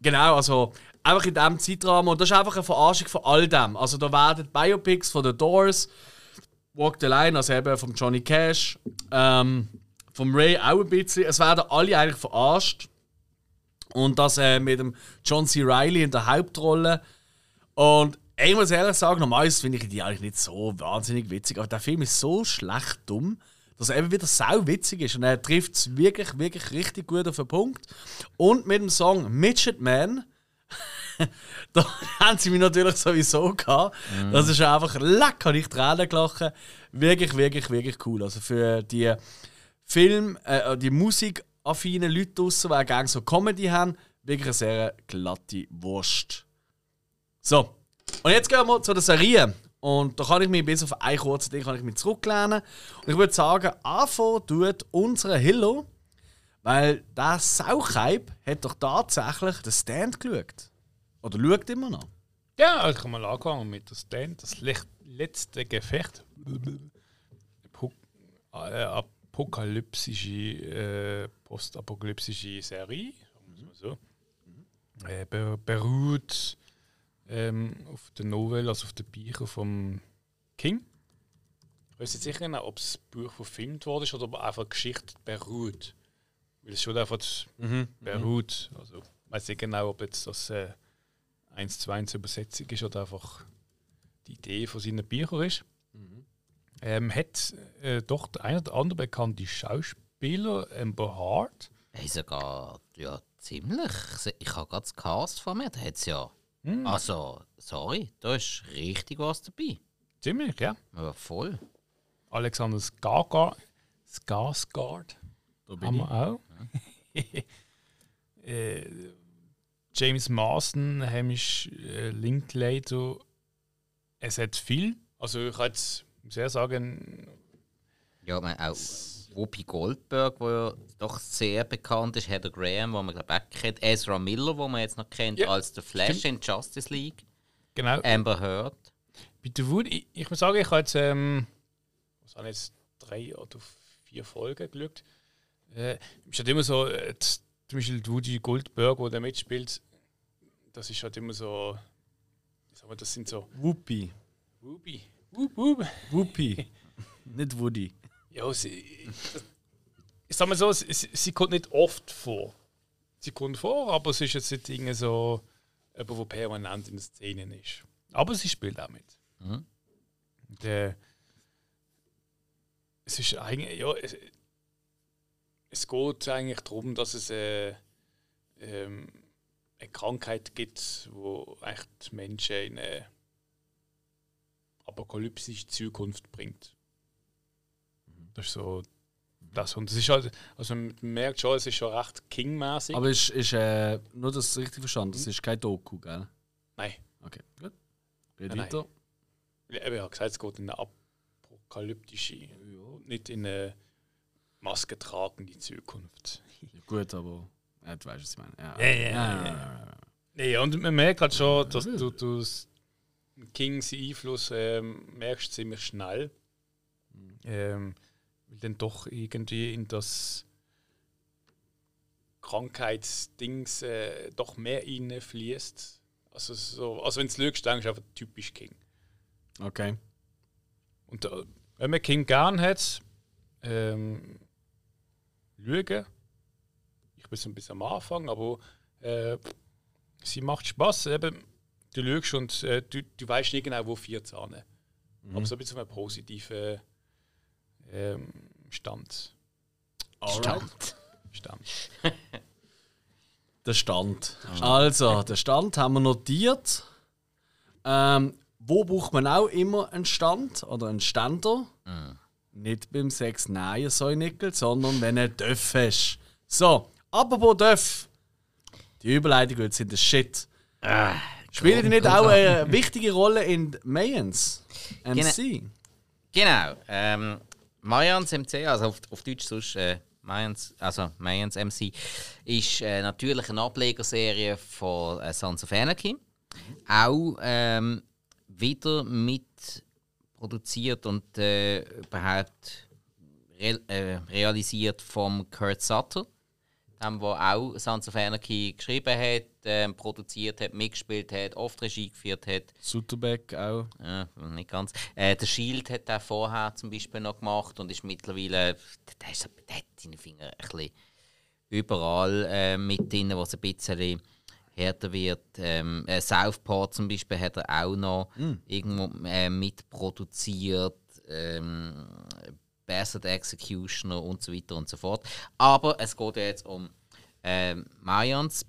Genau, also einfach in diesem Zeitrahmen. Und das ist einfach eine Verarschung von all dem. Also da werden Biopics von The Doors, Walk the Line, also eben von Johnny Cash, ähm, vom Ray auch ein bisschen. Es werden alle eigentlich verarscht. Und das äh, mit dem John C. Reilly in der Hauptrolle. Und ich muss ehrlich sagen, normalerweise finde ich die eigentlich nicht so wahnsinnig witzig. Aber der Film ist so schlecht dumm, dass er eben wieder sau witzig ist. Und er trifft es wirklich, wirklich richtig gut auf den Punkt. Und mit dem Song Midget Man, (laughs) da (laughs) haben sie mich natürlich sowieso gehabt. Das ist einfach lecker, nicht Tränen gelachen. Wirklich, wirklich, wirklich cool. Also für die Film, äh, die musikaffinen Leute draussen, die auch gerne so Comedy haben, wirklich eine sehr glatte Wurst. So, und jetzt gehen wir zu der Serie. Und da kann ich mich bis auf ein kurzes Ding kann ich mich zurücklehnen. Und ich würde sagen, anfangen tut unsere Hillo, weil der Sauchhype hat doch tatsächlich den Stand geschaut. Oder schaut immer noch. Ja, ich habe mal angefangen mit der Stand, das letzte Gefecht. Apo- äh, apokalyptische, äh, postapokalyptische Serie, sagen wir mal so. Äh, be- beruht ähm, auf der Novelle, also auf den Büchern vom King. Ich weiß jetzt sicher nicht, ob das Buch verfilmt worden ist oder ob einfach Geschichte beruht. Weil es schon einfach beruht. Also, ich weiß nicht genau, ob jetzt das äh, 1 zu 1 Übersetzung ist oder einfach die Idee von seinen Büchern ist. Ähm, hat äh, doch der ein oder andere bekannte Schauspieler, Amber Hart, Hey, sogar, ja, ziemlich. Ich habe gerade das Cast von mir, da hat es ja. Hm. Also, sorry, da ist richtig was dabei. ziemlich, ja. Aber voll. Alexander Skarsgård, Skarsgård Da haben wir auch. (laughs) äh, James Marsden, Hamish äh, Linklater. Es hat viel. Also ich kann jetzt sehr sagen, Ja, man, auch Whoopi Goldberg, wo ja doch sehr bekannt ist, Heather Graham, wo man glaube ich auch kennt, Ezra Miller, wo man jetzt noch kennt Ja, als der Flash in Justice League, genau. Amber Heard. Bei The Wood, ich, ich muss sagen, ich habe jetzt, ähm, was habe ich jetzt drei oder vier Folgen geschaut. Äh, ist halt immer so, äh, zum Beispiel Woody Goldberg, wo der mitspielt, das ist halt immer so, wie sagen wir, das sind so Whoopi. Wubi. Wup, wup. Whoopi. (laughs) nicht Woody. Ja, sie, ich sag mal so, sie, sie kommt nicht oft vor. Sie kommt vor, aber es ist jetzt nicht irgendwie so jemand, der permanent in den Szenen ist. Aber sie spielt auch mit. Mhm. Und, äh, es ist eigentlich, ja, es, es geht eigentlich darum, dass es äh, ähm, eine Krankheit gibt, wo echt die Menschen in eine apokalyptische Zukunft bringt. Das ist so das. Und es ist halt, also man merkt schon, es ist schon recht King-mäßig. Aber ist, ist äh, nur das richtig verstanden, das ist kein Doku, gell? Nein. Okay, gut. Geht Nein, weiter. Ja, Ich habe gesagt, es geht in eine apokalyptische, nicht in eine maskentragende Zukunft. Ja, gut, aber ja, du weißt, was ich meine. Ja, Ja, ja, ja. Nee, und man merkt halt schon, dass du, du Kings Einfluss ähm, merkst ziemlich schnell. Ähm, weil dann doch irgendwie in das Krankheitsdings äh, doch mehr reinfließt. Also, so, also wenn du schaust, denkst du einfach typisch King. Okay. Und äh, wenn man King gern hat, ähm, schauen. Ich bin so ein bisschen am Anfang, aber äh, sie macht Spaß. Eben, du schaust und äh, du, du weißt nicht genau, wo vier Zahne. Mhm. Aber so ein bisschen einen positiven ähm, Stand. Stand. Stand. (laughs) Der Stand. Also, den Stand haben wir notiert. Ähm, wo braucht man auch immer einen Stand oder einen Ständer? Nicht beim 6 Nein, Säunickel, sondern wenn du Döff hast. So, apropos Döff. Die Überleitung wird sind der Shit. Spielen die nicht auch eine wichtige Rolle in Mayans MC? Genau. Ähm, Mayans MC, also auf, auf Deutsch sonst äh, Mayans, also Mayans MC, ist äh, natürlich eine Ablegerserie von äh, Sons of Anarchy. Auch ähm, wieder mit produziert und äh, überhaupt re äh, realisiert vom Kurt Sutter, dem, der auch Sons of Anarchy geschrieben hat, ähm, produziert hat, mitgespielt hat, oft Regie geführt hat. Sutterbeck auch. Ja, nicht ganz. Äh, der Shield hat er vorher zum Beispiel noch gemacht und ist mittlerweile, der, ist, der hat seine Finger ein bisschen überall äh, mit drin, wo es ein bisschen härter wird. Ähm, äh, Southpaw zum Beispiel hat er auch noch irgendwo äh, mitproduziert. Ähm, Bastard Executioner und so weiter und so fort. Aber es geht ja jetzt um ähm, Mayans.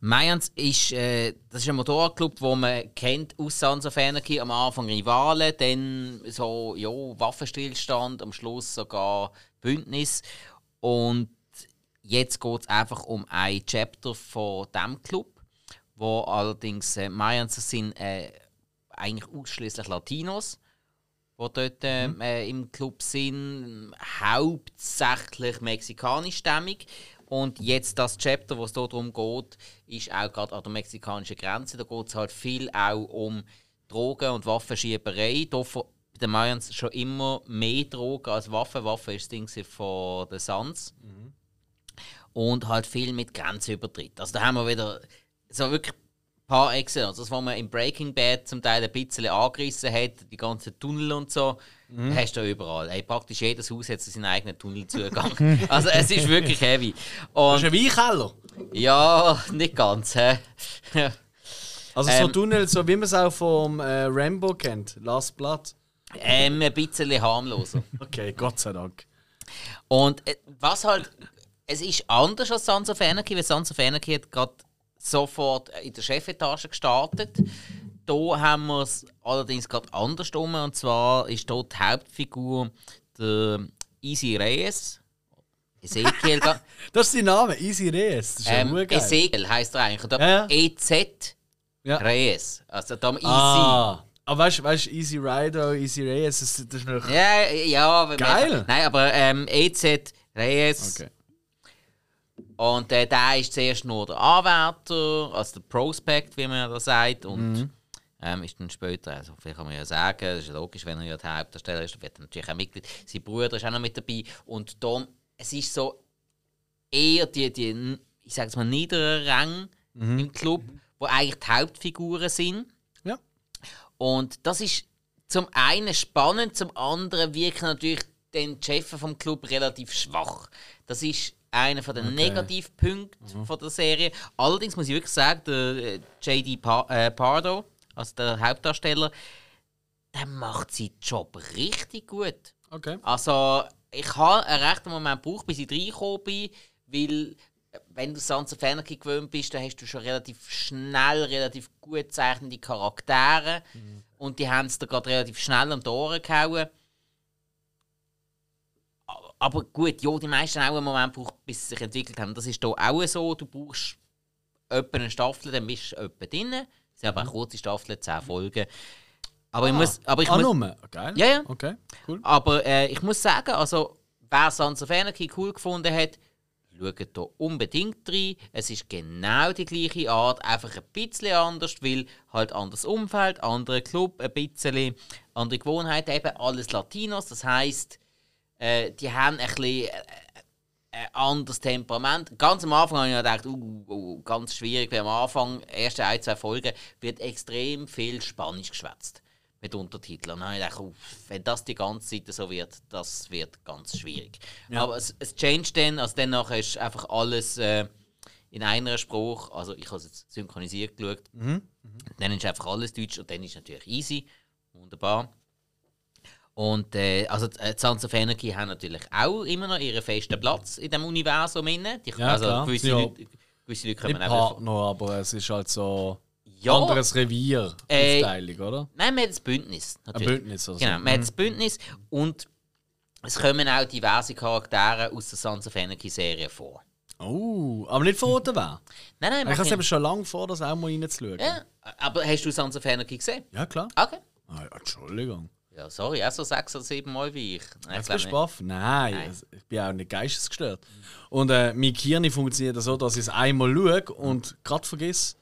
Mayans ist, äh, das ist ein Motorradclub, wo man kennt aus Sons of Anarchy. Am Anfang Rivalen, dann so ja, Waffenstillstand, am Schluss sogar Bündnis. Und jetzt geht es einfach um ein Chapter von diesem Club, wo allerdings äh, Mayans sind äh, eigentlich ausschließlich Latinos, die dort äh, äh, im Club sind, hauptsächlich mexikanischstämmig. Und jetzt das Chapter, wo es dort darum geht, ist auch gerade an der mexikanischen Grenze. Da geht es halt viel auch um Drogen- und Waffenschieberei. Da vor- bei den Mayans schon immer mehr Drogen als Waffen. Waffe ist das Ding von den Suns. Und halt viel mit Grenzübertritt. Also da haben wir wieder so wirklich paar Excellence. Das, was man im Breaking Bad zum Teil ein bisschen angerissen hat, die ganzen Tunnel und so, hast du überall. Hey, praktisch jedes Haus hat seinen eigenen Tunnelzugang. (laughs) also es ist wirklich heavy. Das ist Und ein Weinkeller. ja, nicht ganz. Hä? (laughs) Also so Ähm. Tunnel, so wie man es auch vom äh, Rambo kennt. Last Blood. ähm, ein bisschen harmloser. (laughs) Okay, Gott sei Dank. Und äh, was halt, es ist anders als Sons of Anarchy, weil Sons of Anarchy hat gerade sofort in der Chefetage gestartet. Da haben wir es allerdings gerade andersrum. Und zwar ist dort die Hauptfigur der Easy Reyes. Ezekiel, (laughs) Das ist sein Name, Easy Reyes. Das ist ja ähm, geil. Ezekiel heisst er eigentlich. Und Ja, ja. EZ Ja. Reyes. Also da Easy. Ah. Aber weißt du, weißt, Easy Rider, Easy Reyes, das, das ist noch. Ja, ja. aber- Geil. Nein, aber ähm, EZ Reyes. Okay. Und äh, der ist zuerst nur der Anwärter, also der Prospect, wie man ja da sagt. Und ähm, ist dann später, also vielleicht kann man ja sagen, das ist ja logisch, wenn er ja der Hauptdarsteller ist, dann wird er natürlich auch Mitglied. Sein Bruder ist auch noch mit dabei. Und dann, es ist so eher die, die ich sage mal, niederen Ränge im Club, wo eigentlich die Hauptfiguren sind. Ja. Und das ist zum einen spannend, zum anderen wirken natürlich den Chefs vom Club relativ schwach. Das ist einer von den Negativpunkten von der Serie. Allerdings muss ich wirklich sagen, der äh, J.D. Äh, Pardo, also der Hauptdarsteller, der macht seinen Job richtig gut. Okay. Also, ich habe einen rechten Moment gebraucht, bis ich reingekommen bin, weil, äh, wenn du Sons of Anarchy gewöhnt bist, dann hast du schon relativ schnell, relativ gut zeichnende Charaktere. Und die haben es da gerade relativ schnell um die Ohren gehauen. Aber gut, ja, die meisten haben auch einen Moment gebraucht, bis sie sich entwickelt haben. Das ist hier auch so. Du brauchst etwa eine Staffel, dann bist du etwa drin. Es sind aber auch kurze Staffeln, 10 Folgen. Aber ich muss. Aber ich ah, muss Nummer. Geil. Ja, ja. Okay, cool. aber äh, ich muss sagen, also, wer Sons of Anarchy cool gefunden hat, schaut hier unbedingt rein. Es ist genau die gleiche Art, einfach ein bisschen anders, weil halt anderes Umfeld, anderer Club, ein bisschen andere Gewohnheiten, eben alles Latinos. Das heisst, äh, die haben ein bisschen äh, ein anderes Temperament. Ganz am Anfang habe ich gedacht, uh, uh, ganz schwierig, weil am Anfang, erste ein, zwei Folgen, wird extrem viel Spanisch geschwätzt. mit Untertiteln. Und dann habe ich gedacht, uff, wenn das die ganze Zeit so wird, das wird ganz schwierig. Aber es, es changed dann, also dann nachher ist einfach alles äh, in einer Sprache, also ich habe es jetzt synchronisiert geschaut, dann ist einfach alles Deutsch und dann ist es natürlich easy, wunderbar. Und äh, also die äh, Sons of Anarchy haben natürlich auch immer noch ihren festen Platz in dem Universum inne. Die, Ja, also klar. gewisse, Ja. Leute, gewisse Leute Nicht kommen auch Partner, aber es ist halt so Ja, anderes Revier. Äh, Aufteilung, oder? nein, wir haben das Bündnis. Ein Natürlich. Bündnis. Also. Genau, wir haben das Bündnis und es kommen auch diverse Charaktere aus der Sons of Anarchy Serie vor. Oh, aber nicht verraten wer. (laughs) Nein, nein, Ich habe es eben schon lange vor, das auch mal reinzuschauen. ja, aber hast du Sons of Anarchy gesehen? Ja, klar. Okay. Ah, Entschuldigung. Ja, sorry, auch so sechs oder sieben Mal wie ich. Nein, Jetzt bist du baff? Nein, Nein. es- ich bin auch nicht geistesgestört. Und äh, mein Gehirn funktioniert so, dass ich es einmal schaue und gerade vergesse.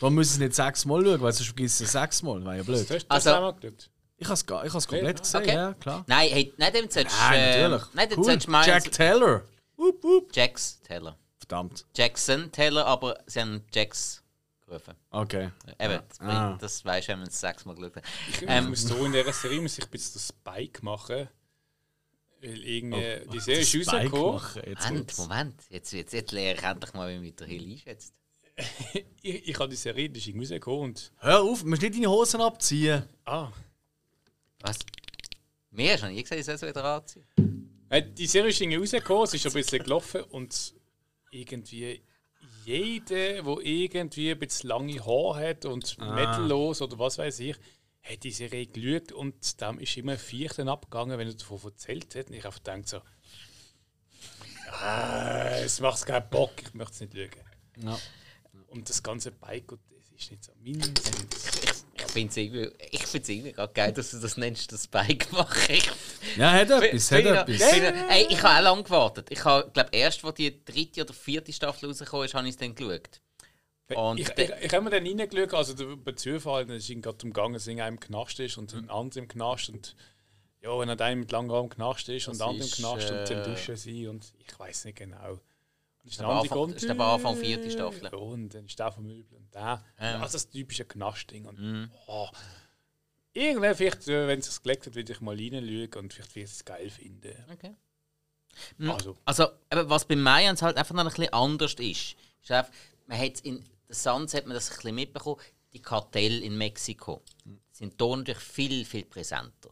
Da muss ich es nicht sechsmal schauen, weil sonst vergisst ich es sechsmal. Wäre ja Du blöd. hast das Also- einmal geschaut. Ich habe es komplett gesehen, Okay. ja, klar. Nein, hey, nein, dem solltest du. Nein, äh, natürlich. Nein, dem cool. du meinen. Jack Taylor. Wup, wup. Jax Teller. Verdammt. Jackson Teller, aber sie haben Jax gerufen. Okay. Eben, das, Ah. das weißt du, wenn man es sechsmal geschaut hat. Ich, ich Ähm, muss so in dieser Serie muss ich ein bisschen das Spike machen. Weil irgendwie, die Serie ist Oh, Das Spike rausgekommen. jetzt Moment. Moment. Jetzt, jetzt, jetzt lehre ich endlich mal, wie man mit der Hill einschätzt. (laughs) Ich, ich habe die Serie, die ist irgendwie rausgekommen und. Hör auf, du musst nicht deine Hosen abziehen. Ah. Was? Mir hast du noch nie gesagt, ich soll es wieder anziehen. Die Serie ist irgendwie rausgekommen, es ist ein bisschen gelaufen und irgendwie jeder, der irgendwie ein bisschen lange Haare hat und metallos oder was weiß ich, hat die Serie geschaut und dem ist immer ein Vierten abgegangen, wenn er davon erzählt hat. Und ich habe gedacht so, ah, es macht keinen Bock, ich möchte es nicht schauen. Ja. Und das ganze Bike, und ist nicht so mindestens. Ich finde es irgendwie, ich find's irgendwie gerade geil, dass du das nennst, das Bike machen. (laughs) Ja, hat etwas, hat etwas. finde- Ey, ich habe auch lange gewartet. Ich glaube erst, als die dritte oder vierte Staffel rausgekommen ist, habe ich es dann geschaut. Und ich, ich, ich habe mir dann reingeschaut, also der- bei Zufall, dann ist ihm gerade umgegangen, dass einer im Knast ist und ein anderer im Knast und ja, wenn er dann mit langem Arm im Knast ist und Das der andere im ist, Knast und dann äh, duschen sie und ich weiß nicht genau. Ist der Anfang- ist aber Anfang vierte Staffel. Und dann ist der vom Möbel und der. Ja. Also das typische Knastding. Und, Mhm. oh, irgendwann, vielleicht, äh, wenn es sich gelegt hat, würde ich mal reinschauen und vielleicht würde ich es geil finden. Okay. Mhm. Also, Also, eben, was bei Mayans halt einfach noch ein bisschen anders ist, ist einfach, man hat in der Sans hat man das ein bisschen mitbekommen, die Kartelle in Mexiko sind hier natürlich viel, viel präsenter.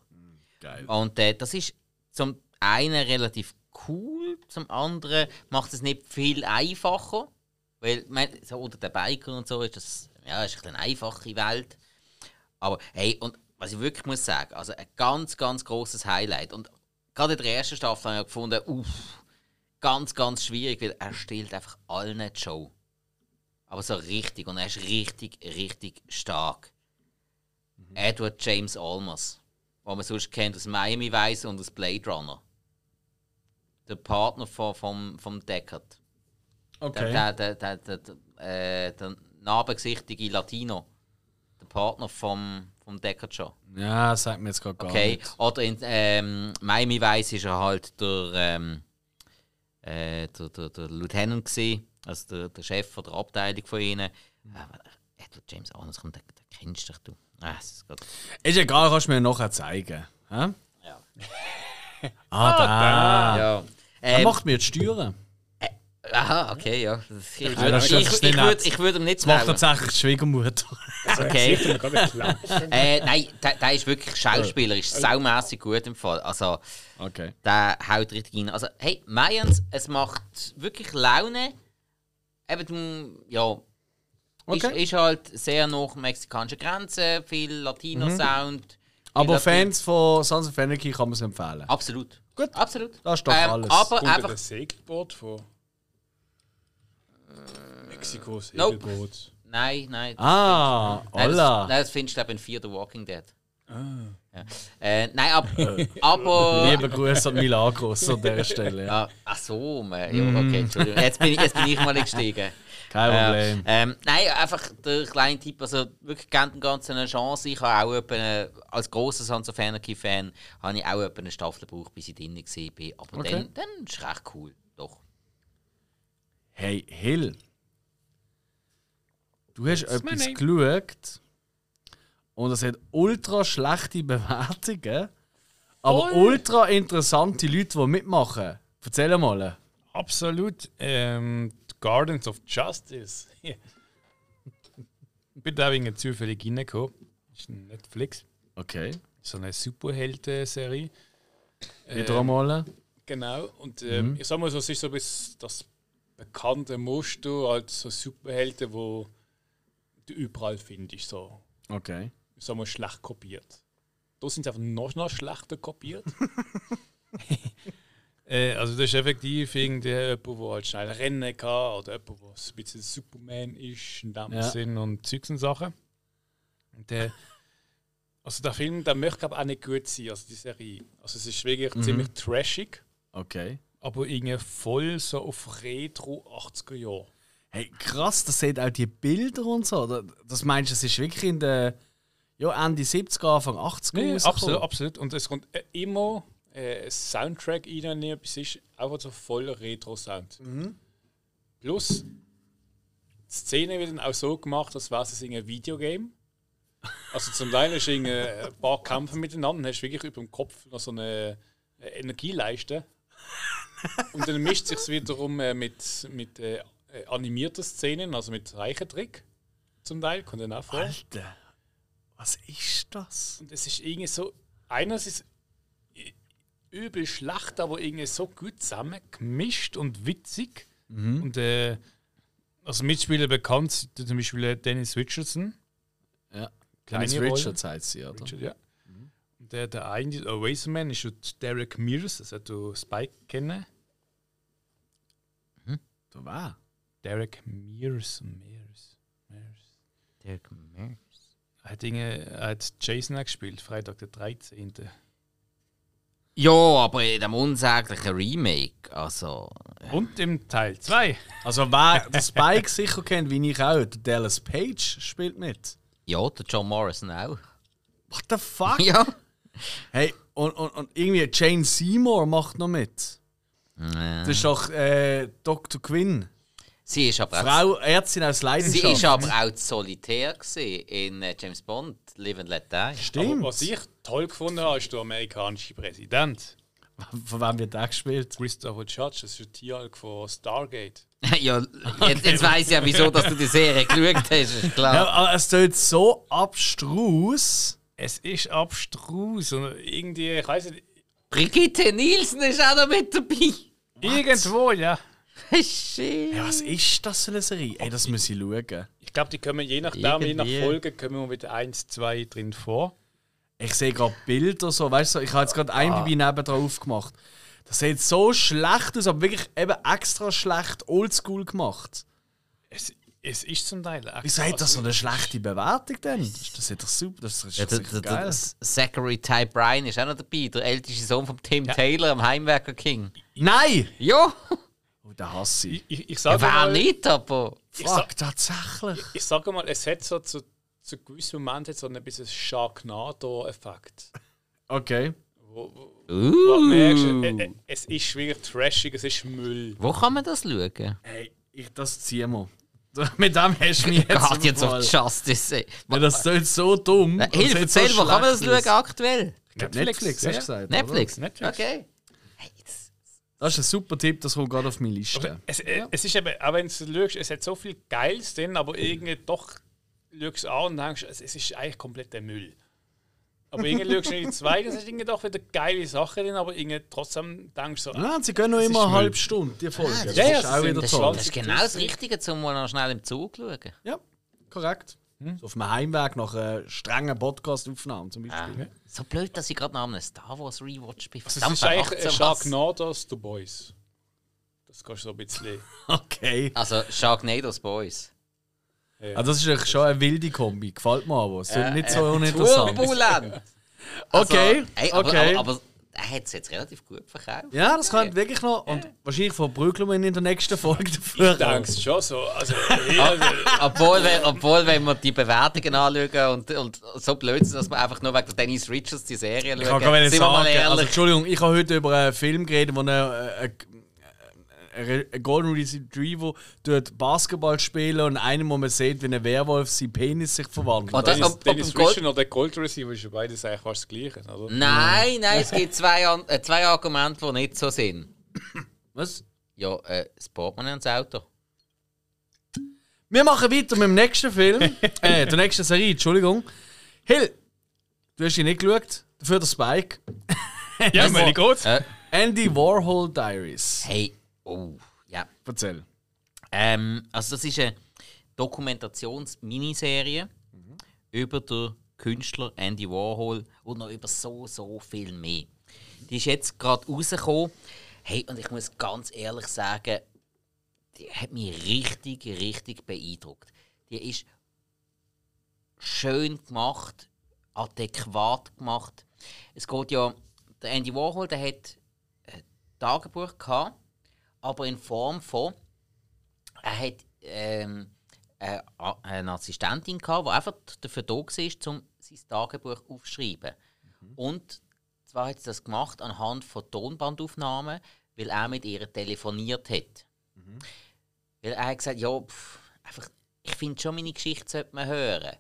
Geil. Und äh, das ist zum einen relativ cool, zum anderen macht es nicht viel einfacher. Weil, ich meine, so unter den Bikern und so ist das ja, ist eine einfache Welt. Aber hey, und was ich wirklich muss sagen, also ein ganz, ganz großes Highlight. Und gerade in der ersten Staffel habe ich gefunden, uff, ganz, ganz schwierig, weil er stellt einfach allen die Show. Aber so richtig. Und er ist richtig, richtig stark. Edward James Olmos, den man sonst kennt aus Miami Vice und aus Blade Runner. Der Partner von, vom, vom Deckard. Okay. Der, der, der, der, der, äh, der narbengesichtige Latino. Der Partner vom, vom Deckard schon. Ja, sagt mir jetzt gerade gar Okay. nichts. Oder in ähm, Miami Vice ist er halt der, ähm, äh, der, der, der Lieutenant gewesen, also der, der Chef von der Abteilung von ihnen. Aber Edward James Olmos, komm, den, den kennst du doch, du. Ah, ist Ist egal, kannst du mir nachher zeigen. Hä? ja. (laughs) Ah, da. ja. Er Ähm, macht mir die Steuern. aha, okay, ja. Ich Ja, würde das ich, ist ich, nicht ich nett. würd, ich würd ihm nicht Das macht tatsächlich die Schwiegermutter. Okay. (laughs) äh, nein, der, der ist wirklich Schauspieler, ist saumässig gut im Fall. Also, Okay. der haut richtig rein. Also, hey, Mayans, es macht wirklich Laune. Eben, du, ja. Ist, Okay. ist halt sehr nach mexikanischer Grenze, viel Latino-Sound. viel Aber Fans von Sons of Anarchy kann man es empfehlen. Absolut. Gut. Absolut. Da ist doch Ähm, alles. Aber Unter einfach, das Segelboot von Mexiko, nope. Segelboot. nein, nein. Ah, Nein, das, hola. nein, das findest du ich, in Fear the Walking Dead. Ja. Äh, nein, ab, (laughs) aber. Liebe Grüße an Milagros an dieser Stelle. Ja. Ach so, man. ja, okay, Entschuldigung. Jetzt bin ich, jetzt bin ich mal nicht gestiegen. Kein Äh, Problem. ähm, nein, einfach der kleine Tipp, also wirklich gerne dem Ganzen eine Chance. Ich habe auch etwa eine, als grosser Sons of Anarchy-Fan habe ich auch etwa eine Staffel gebraucht, bis ich drin war. Aber Okay. dann, dann ist es recht cool, doch. Hey, Hill. Du hast That's etwas geschaut, und es hat ultra schlechte Bewertungen, aber ultra interessante Leute, die mitmachen. Erzähl mal. Absolut. Ähm, Gardens of Justice. Ich (laughs) bin da wegen zufällig reingekommen. Ist ein Netflix. Okay. So eine Superhelden-Serie. Wieder einmal. Genau. Und ähm, ich sag mal so, es ist so bis das bekannte Muster als so Superhelden, wo du überall findest. So, Okay. ich sag mal, schlecht kopiert. Da sind sie einfach noch, noch schlechter kopiert. (laughs) äh, also das ist effektiv irgendwie jemand, der halt schnell rennen kann oder jemand, der ein bisschen Superman ist in dem Ja. Sinn und Zeugs und Sachen. Und der, (laughs) also der Film, der möchte glaube auch nicht gut sein, also die Serie. Also es ist wirklich ziemlich trashig, Okay. aber irgendwie voll so auf Retro 80er Jahre. Hey, krass, das sieht auch die Bilder und so. Da- Das meinst du, es ist wirklich in der ja, Ende 70er, Anfang 80er Nee, absolut, absolut. Und es kommt äh, immer äh, Soundtrack rein, wenn etwas ist, einfach so voll Retro-Sound. Plus, die Szene wird dann auch so gemacht, als wäre es ein Videogame. Also zum Teil ist irgendwie ein paar Kämpfe miteinander, dann hast du wirklich über dem Kopf noch so eine äh, Energieleiste. Und dann mischt sich wiederum äh, mit, mit äh, äh, animierten Szenen, also mit Zeichentrick zum Teil, kommt dann auch vor. Alter, was ist das? Und es ist irgendwie so, einerseits übel schlecht, aber irgendwie so gut zusammen gemischt und witzig. Und äh, als Mitspieler bekannt zum Beispiel Dennis Richardson. Ja. Kleine Dennis. Richards heißt sie, oder? Richard, ja. Und der, der eigentliche Eraserman ist schon Derek Mears, das hat du Spike kennen. Da war. Derek Mears. Mears. Mears. Dirk Mears. Er hat, er hat Jason auch gespielt, Freitag der 13. Ja, aber in dem unsäglichen Remake, also. Und im Teil 2. Also, wer den Spike sicher kennt, wie ich auch, der Dallas Page spielt mit. Ja, der John Morrison auch. What the fuck? Ja. Hey, und, und, und irgendwie Jane Seymour macht noch mit. Das ist doch äh, Dr. Quinn. Sie ist aber auch, Frau Ärztin aus sie Leidenschaft. ist aber auch solitär in äh, James Bond, Live and Let Die. Aber Stimmt. was ich toll gefunden habe, ist der amerikanische Präsident. Von wem wird der gespielt? Christopher Judge, das ist der Tieralk von Stargate. (laughs) ja, jetzt, jetzt weiss ich ja, wieso dass du die Serie geschaut hast, ist klar. Ja, aber es tut so abstrus. Es ist abstrus und irgendwie, ich weiß nicht, Brigitte Nielsen ist auch noch mit dabei. irgendwo, ja. (laughs) Shit. Ja, was ist das für eine Serie? Ey, das muss ich schauen. Ich glaube, die kommen je nachdem, je nach. Folge, kommen wir mit 1, 2 drin vor. Ich sehe gerade Bilder so, weißt du, ich habe jetzt gerade ein Bibi nebendran aufgemacht. Das sieht so schlecht aus, aber wirklich eben extra schlecht oldschool gemacht. Es, es ist zum Teil echt. Wieso hat das so eine schlechte Bewertung denn? Das ist doch super, das ist Ja, der, sicher der, der, geil. Zachary Ty Bryan ist auch noch dabei, der älteste Sohn von Tim Taylor am Heimwerker King. Nein! Ja, Oh, den hasse ich. Ich, ich, ich ja sage wer mal, nicht, aber. ich, sag, Fuck, tatsächlich. ich sage mal, es hat so zu, zu gewissen Momenten so ein bisschen Sharknado-Effekt. Okay. Wo, wo, Uh. merkst, äh, es ist wirklich trashig, es ist Müll. Wo kann man das schauen? Hey, ich, das ziehen wir. (laughs) Mit dem hast du mich (laughs) jetzt Guardians of überfallen. Justice. ey. Ja, das tut so dumm. Und Hilf, sieht so erzähl, wo kann man das schauen aktuell? Netflix, ja, hast du ja. gesagt. Netflix? Netflix. Okay. Das-? Das ist ein super Tipp, das kommt gerade auf meine Liste. Aber es, äh, es ist eben, auch wenn du es schaust, es hat so viel Geiles drin, aber irgendwie doch schaust du es an und denkst, es, es ist eigentlich komplett der Müll. Aber irgendwie schaust du in die zweite, es ist irgendwie doch wieder geile Sachen drin, aber irgendwie trotzdem denkst du so, Ja, sie gehen noch immer ist eine halbe Stunde, die Folge. das ja, ist sind- wieder das Das, toll. das ist genau das Richtige, um mal noch schnell im Zug zu schauen. Ja, korrekt. So auf dem Heimweg nach einer strengen Podcast-Aufnahme zum Beispiel. So blöd, dass ich gerade nach einem Star Wars Rewatch bin. also es Verdammt, ist eigentlich 18 ein was. Sharknado's The Boys. Das kannst du so ein bisschen... (laughs) Okay. Also Sharknado's Boys. Ah, das ist eigentlich schon eine wilde Kombi. Gefällt mir aber. Es ist nicht so Äh, uninteressant. Turbulent! Okay, Ey, aber, okay. aber, aber er hat es jetzt relativ gut verkauft. Ja, das kann wirklich noch. Und wahrscheinlich verprügeln wir ihn in der nächsten Folge dafür. Ich denke es schon so. Also, Obwohl, wenn, obwohl, wenn wir die Bewertungen anschauen und, und so blöd sind, dass wir einfach nur wegen der Dennis Richards die Serie Ich kann schauen, gar nicht sagen. Also. Entschuldigung, ich habe heute über einen Film geredet, wo eine, eine, ein Golden Retriever dort Basketball spielen und einem, wo man sieht, wie ein Werwolf sein Penis sich verwandelt. Oh, das- Dennis, ob- ob Dennis Gold- oder der Gold Receiver ist ja beides eigentlich fast das Gleiche, oder? Nein, nein, es gibt zwei, An äh, zwei Argumente, die nicht so sind. Was? Ja, äh, das Portemonnaie und das Auto. Wir machen weiter mit dem nächsten Film. (laughs) äh, der nächsten Serie, Entschuldigung. Hill, du hast ihn nicht geschaut. Dafür der Spike. Ja, meine (laughs) Gott. Äh, Andy Warhol Diaries. hey, oh, ja. Erzähl. Ähm, also das ist eine Dokumentations-Miniserie über den Künstler Andy Warhol und noch über so, so viel mehr. Die ist jetzt gerade rausgekommen. Hey, und ich muss ganz ehrlich sagen, die hat mich richtig, richtig beeindruckt. Die ist schön gemacht, adäquat gemacht. Es geht ja, der Andy Warhol, der hat ein Tagebuch gehabt, aber in Form von er hat ähm, eine, eine Assistentin gehabt, die einfach dafür da war, um sein Tagebuch aufzuschreiben. Und zwar hat sie das gemacht anhand von Tonbandaufnahmen, weil er mit ihr telefoniert hat. Weil er hat gesagt, ja, pff, einfach, ich finde schon, meine Geschichte sollte man hören.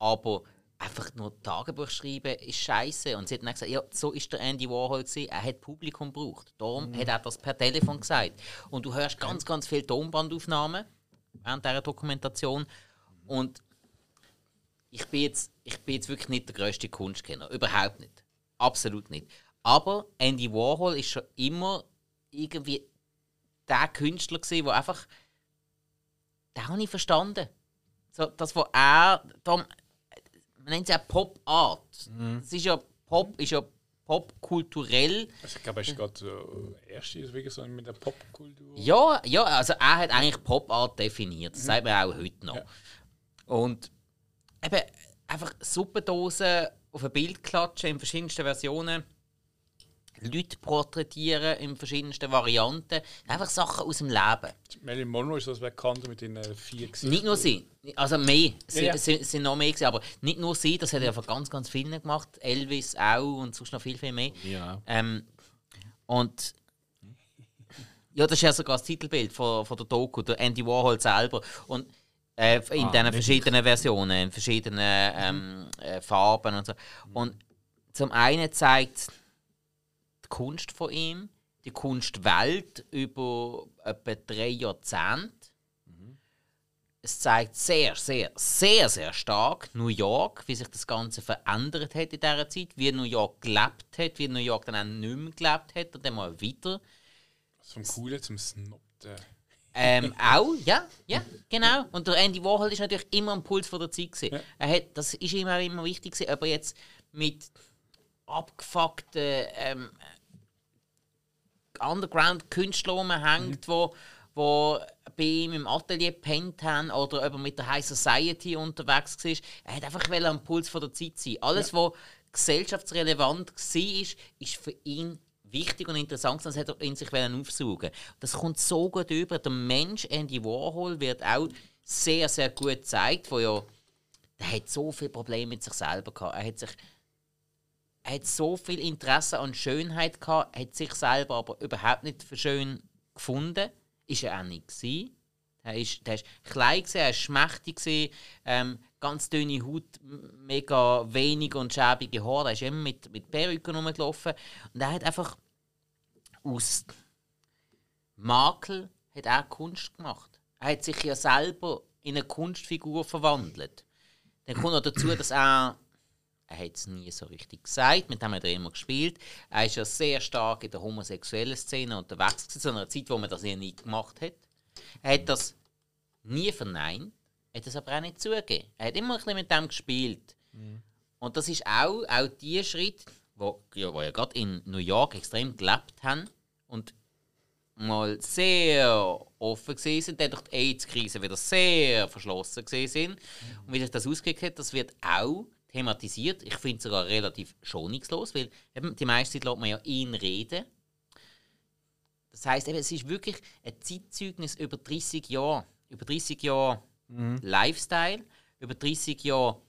Aber einfach nur Tagebuch schreiben ist scheiße. Und sie hat dann gesagt, ja, so ist der Andy Warhol gewesen. Er hat Publikum gebraucht. Darum hat er das per Telefon gesagt. Und du hörst ganz, ganz viele Tonbandaufnahmen während dieser Dokumentation. Und ich bin jetzt, ich bin jetzt wirklich nicht der grösste Kunstkenner. Überhaupt nicht. Absolut nicht. Aber Andy Warhol ist schon immer irgendwie der Künstler gewesen, der einfach den habe ich verstanden. So, das, was er, da, man nennt es ja Pop Art. Das ist ja Pop, ist ja Pop kulturell. Also ich glaube, er ist gerade so erste ist wirklich so mit der Popkultur. Ja, ja, also er hat eigentlich Pop Art definiert. Das sagt man auch heute noch. Ja. Und eben einfach Suppendosen auf ein Bild klatschen in verschiedensten Versionen. Leute porträtieren in verschiedensten Varianten. Einfach Sachen aus dem Leben. Marilyn Monroe ist das bekannt mit den vier Gesichtern. Nicht nur sie, also mehr. Es Ja, ja. sind- sind, sind noch mehr gewesen, aber nicht nur sie, das hat er von ganz, ganz vielen gemacht. Elvis auch und sonst noch viel, viel mehr. Ja. Ähm, und ja, das ist ja sogar das Titelbild von, von der Doku, der Andy Warhol selber. Und äh, in Ah, diesen verschiedenen Versionen, in verschiedenen ähm, äh, Farben und so. Und zum einen zeigt die Kunst von ihm, die Kunstwelt über etwa drei Jahrzehnte. Es zeigt sehr, sehr, sehr, sehr stark New York, wie sich das Ganze verändert hat in dieser Zeit, wie New York gelebt hat, wie New York dann auch nicht mehr gelebt hat und dann mal wieder. Vom Coolen zum Snob. der- Ähm, auch, ja, ja, genau. Und der Andy Warhol ist natürlich immer am Puls von der Zeit. Gewesen. Ja. Er hat, das ist ihm auch immer wichtig, gewesen, ob er jetzt mit abgefuckten ähm, Underground-Künstlern rumhängt, wo, wo bei ihm im Atelier pennt haben oder ob er mit der High Society unterwegs war. Er hat einfach am Puls von der Zeit sein. Alles, was gesellschaftsrelevant war, ist, für ihn wichtig und interessant, sonst hätte er in sich aufsaugen. Das kommt so gut über. Der Mensch Andy Warhol wird auch sehr, sehr gut gezeigt, wo ja der hat so viele Probleme mit sich selber gehabt. Er hat sich hat so viel Interesse an Schönheit gehabt, hat sich selber aber überhaupt nicht für schön gefunden. Ist er auch nicht gewesen. Er ist klein gewesen, er ist schmächtig gewesen, ähm, ganz dünne Haut, mega wenig und schäbige Haare. Er ist immer mit, mit Perücken rumgelaufen. Und er hat einfach aus Makel hat er Kunst gemacht. Er hat sich ja selber in eine Kunstfigur verwandelt. Dann kommt noch dazu, dass er er hat es nie so richtig gesagt, mit dem hat er immer gespielt. Er ist ja sehr stark in der homosexuellen Szene unterwegs gewesen, zu einer Zeit, wo man das ja nie gemacht hat. Er hat das nie verneint, hat es aber auch nicht zugegeben. Er hat immer ein bisschen mit dem gespielt. Und das ist auch, auch die Schritt, wo, ja, wo ja gerade in New York extrem gelebt haben und mal sehr offen gewesen sind, dann durch die AIDS-Krise wieder sehr verschlossen gewesen sind. Und wie sich das ausgewirkt hat, das wird auch thematisiert. Ich finde es sogar relativ schonungslos, weil eben die meiste Zeit lässt man ja ihn reden. Das heißt, es ist wirklich ein Zeitzeugnis über 30 Jahre. Über 30 Jahre Lifestyle, über 30 Jahre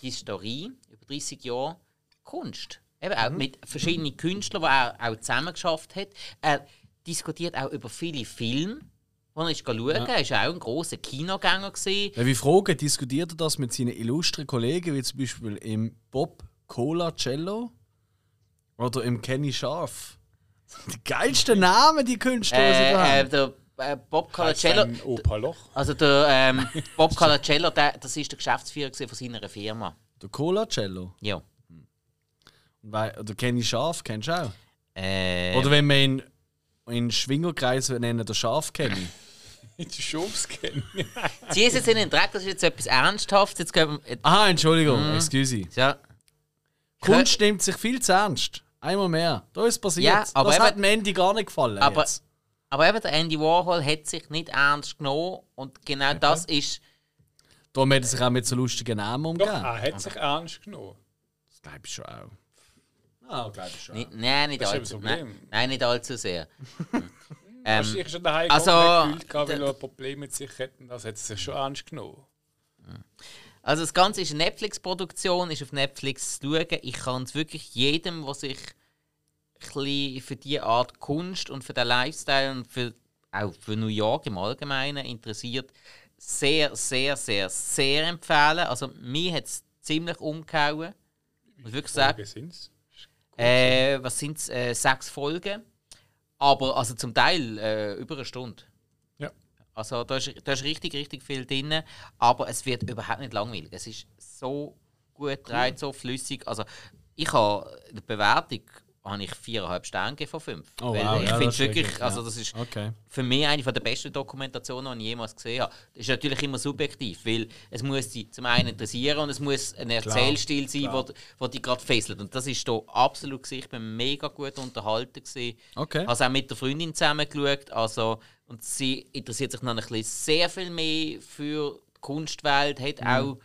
Historie, über 30 Jahre Kunst. Eben auch mit verschiedenen Künstlern, die er auch zusammen geschafft hat. Er, diskutiert auch über viele Filme. Er ist schauen, ja. er war auch ein großer Kinogänger. Gewesen. Ja, wie Frage, diskutiert er das mit seinen illustren Kollegen, wie zum Beispiel im Bob Cola Cello oder im Kenny Scharf? Die geilsten Namen, die Künstler, Äh, äh, haben. der äh, Bob Colacello. Opaloch. Also der ähm, (laughs) Bob Colacello, der, das ist der Geschäftsführer von seiner Firma. Der Cola Cello. Ja. Weil- Oder Kenny Scharf, kennst du auch? Äh, Oder wenn wir ihn in Schwingerkreisen nennen, der Scharf Kenny. (laughs) Die Shows kennen. zieh es jetzt in den Dreck, das ist jetzt etwas Ernsthaftes. Jetzt gehen wir. Aha, Entschuldigung, Mhm. excuse. Ja. Kunst nimmt sich viel zu ernst. Einmal mehr. Da ist passiert. Ja, aber das eben- hat Mandy gar nicht gefallen. Aber, jetzt. aber eben, der Andy Warhol hat sich nicht ernst genommen und genau das ist. Darum hat er sich auch mit so lustigen Namen Doch, umgeben. er hat sich ernst genommen. Das glaube ich schon auch. Ah, glaube ich schon. Nicht, nein, nicht allzu, nein, nein, nicht allzu sehr. (laughs) Ähm, ähm, ich schon daheim also, gehabt, weil er ein Problem mit sich hätten. Das hat sich schon ernst genommen. Also das Ganze ist eine Netflix-Produktion, ist auf Netflix zu schauen. Ich kann es wirklich jedem, der sich für diese Art Kunst und für den Lifestyle und für, auch für New York im Allgemeinen interessiert, sehr, sehr, sehr, sehr empfehlen. Also mir hat es ziemlich umgehauen. Muss wirklich sagen. Sind's? Äh, was sind es? Äh, sechs Folgen. Aber also zum Teil äh, über eine Stunde. Ja. Also da ist, da ist richtig, richtig viel drin. Aber es wird überhaupt nicht langweilig. Es ist so gut gedreht, so flüssig. Also ich habe die Bewertung habe ich viereinhalb Sterne von fünf. Oh, wow, ich ja, finde das ist wirklich, wirklich, also das ist Okay. für mich eine der besten Dokumentationen, die ich jemals gesehen habe. Das ist natürlich immer subjektiv, weil es muss dich zum einen interessieren und es muss ein Erzählstil sein, klar. der wo dich gerade fesselt. Und das ist hier absolut gewesen. Ich bin mega gut unterhalten gewesen. Okay. Also auch mit der Freundin zusammen geschaut. Also, und sie interessiert sich noch ein bisschen sehr viel mehr für die Kunstwelt, hat auch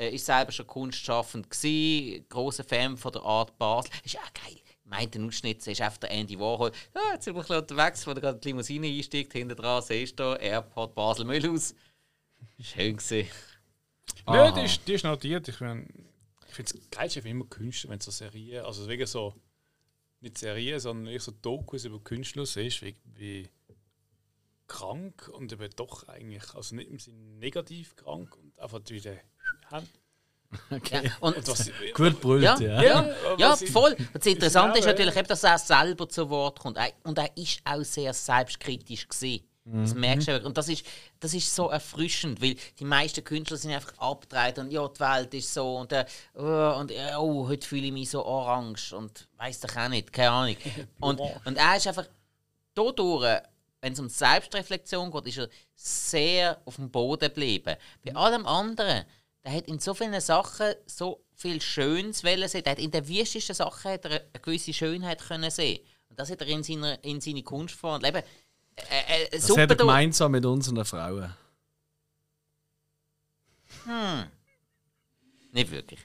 äh, ist selber schon kunstschaffend gsi, großer Fan von der Art Basel. Ist auch geil. Meint den Ausschnitt, ist einfach der Andy Warhol. Ja, jetzt sind wir ein bisschen unterwegs, wo er gerade in die Limousine einsteigt, hinten dran siehst du Airport Basel Müllhaus. Schön gesehen. Nein, die ist, die ist notiert. Ich, mein, ich finde es geil, ist immer Künstler, wenn so Serien, also wegen so, nicht Serien, sondern so Dokus über Künstler siehst, wie, wie krank und eben doch eigentlich, also nicht im Sinne negativ krank und einfach wieder (laughs) haben. Ja, und Und was, Gut brüllt, Ja, ja. ja, ja, voll. Das Interessante ist natürlich, eben, dass er selber zu Wort kommt. Und er ist auch sehr selbstkritisch gesehen. Das merkst du. wirklich. Und das ist, das ist so erfrischend, weil die meisten Künstler sind einfach abgedreht und ja, die Welt ist so und, äh, oh, und äh, oh, heute fühle ich mich so orange und weiß doch auch nicht, keine Ahnung. (laughs) Und, und er ist einfach dadurch, wenn es um Selbstreflexion geht, ist er sehr auf dem Boden geblieben. Bei allem anderen, der hat in so vielen Sachen so viel Schönes wollen sehen. Der hat in den wüstesten Sachen hat er eine gewisse Schönheit können sehen. Und das hat er in, seiner, in seine Kunst verwandelt. Eben, äh, äh, Das super hat er gemeinsam mit unseren Frauen. Nicht wirklich.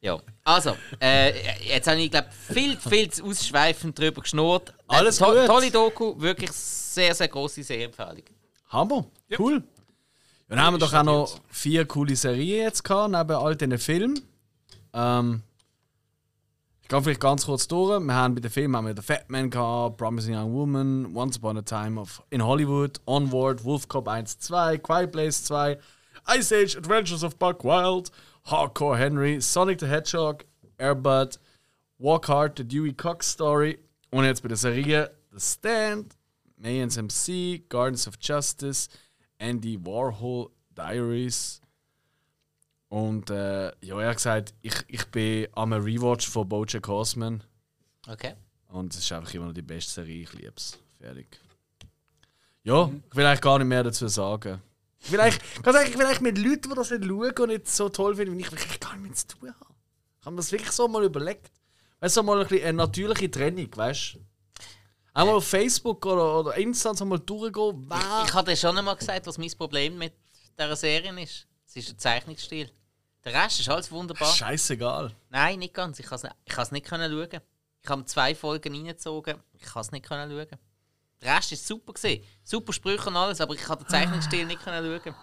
Ja, also, äh, jetzt habe ich, glaube viel, viel zu ausschweifend drüber geschnurrt. Äh, Alles to gut. Tolle Doku, wirklich sehr, sehr grosse Sehempfehlung. Hammer. Cool. Dann haben wir doch auch noch vier coole Serien jetzt gehabt, neben all diesen Filmen. Ähm, ich gehe vielleicht ganz kurz durch. Wir haben bei den Filmen haben wir The Fat Man gehabt, Promising Young Woman, Once Upon a Time of, in Hollywood, Onward, Wolf Cop 1, 2, Quiet Place 2, Ice Age, Adventures of Buck Wild, Hardcore Henry, Sonic the Hedgehog, Airbud, Walk Hard, The Dewey Cox Story und jetzt bei der Serie The Stand, Mayans MC, Gardens of Justice, Andy Warhol Diaries. Und äh, ja, er hat gesagt, ich, ich bin am Rewatch von Bojack Horseman Okay. und es ist einfach immer noch die beste Serie, ich liebe es. Fertig. Ja, ich will eigentlich gar nicht mehr dazu sagen. Ich will eigentlich, ganz ehrlich, ich will eigentlich mit Leuten, die das nicht schauen und nicht so toll finden, wie ich, eigentlich gar nicht mehr zu tun haben. Ich habe mir das wirklich so mal überlegt. Weißt du, so mal ein bisschen eine natürliche Trennung, weißt du? Auch mal auf Facebook oder, oder Insta mal durchgehen, wer Ich hatte schon einmal gesagt, was mein Problem mit dieser Serie ist. Es ist der Zeichnungsstil. Der Rest ist alles wunderbar. Scheißegal. Nein, nicht ganz. Ich kann es nicht, ich kann's nicht können schauen. Ich habe zwei Folgen reingezogen. Ich kann es nicht können schauen. Der Rest ist super gesehen, super Sprüche und alles, aber ich kann den Zeichnungsstil nicht können schauen.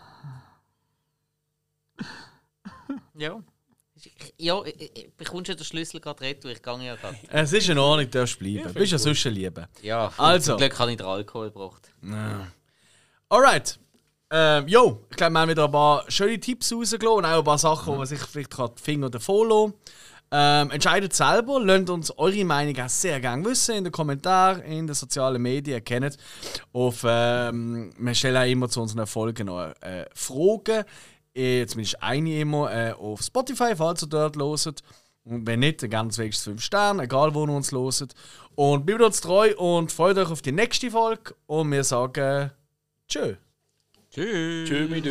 (laughs) Ja. Ja, bekommst du den Schlüssel gerade retour? Ich gehe ja gerade. (laughs) Es ist in Ordnung, du darfst bleiben. Du bist ja sonst ein Liebe. Ja, Also. zum Glück habe ich den Alkohol gebracht. Alright. Ähm, jo, ich glaube, wir haben wieder ein paar schöne Tipps rausgelassen und auch ein paar Sachen, wo man sich vielleicht kann die Finger davon lassen ähm, Entscheidet selber, lasst uns eure Meinung auch sehr gerne wissen in den Kommentaren, in den sozialen Medien. Kennt auf, ähm, wir stellen auch immer zu unseren Folgen noch äh, Fragen, zumindest eine immer, äh, auf Spotify, falls ihr dort hört. Und wenn nicht, dann ganz wenigstens 5 Sterne, egal wo ihr uns hört. Und bleibt uns treu und freut euch auf die nächste Folge. Und wir sagen Tschö. Tschüss. Tschö mit.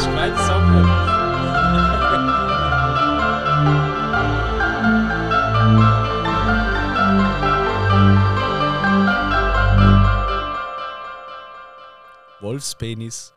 Schmeiß Sachen. Wolfspenis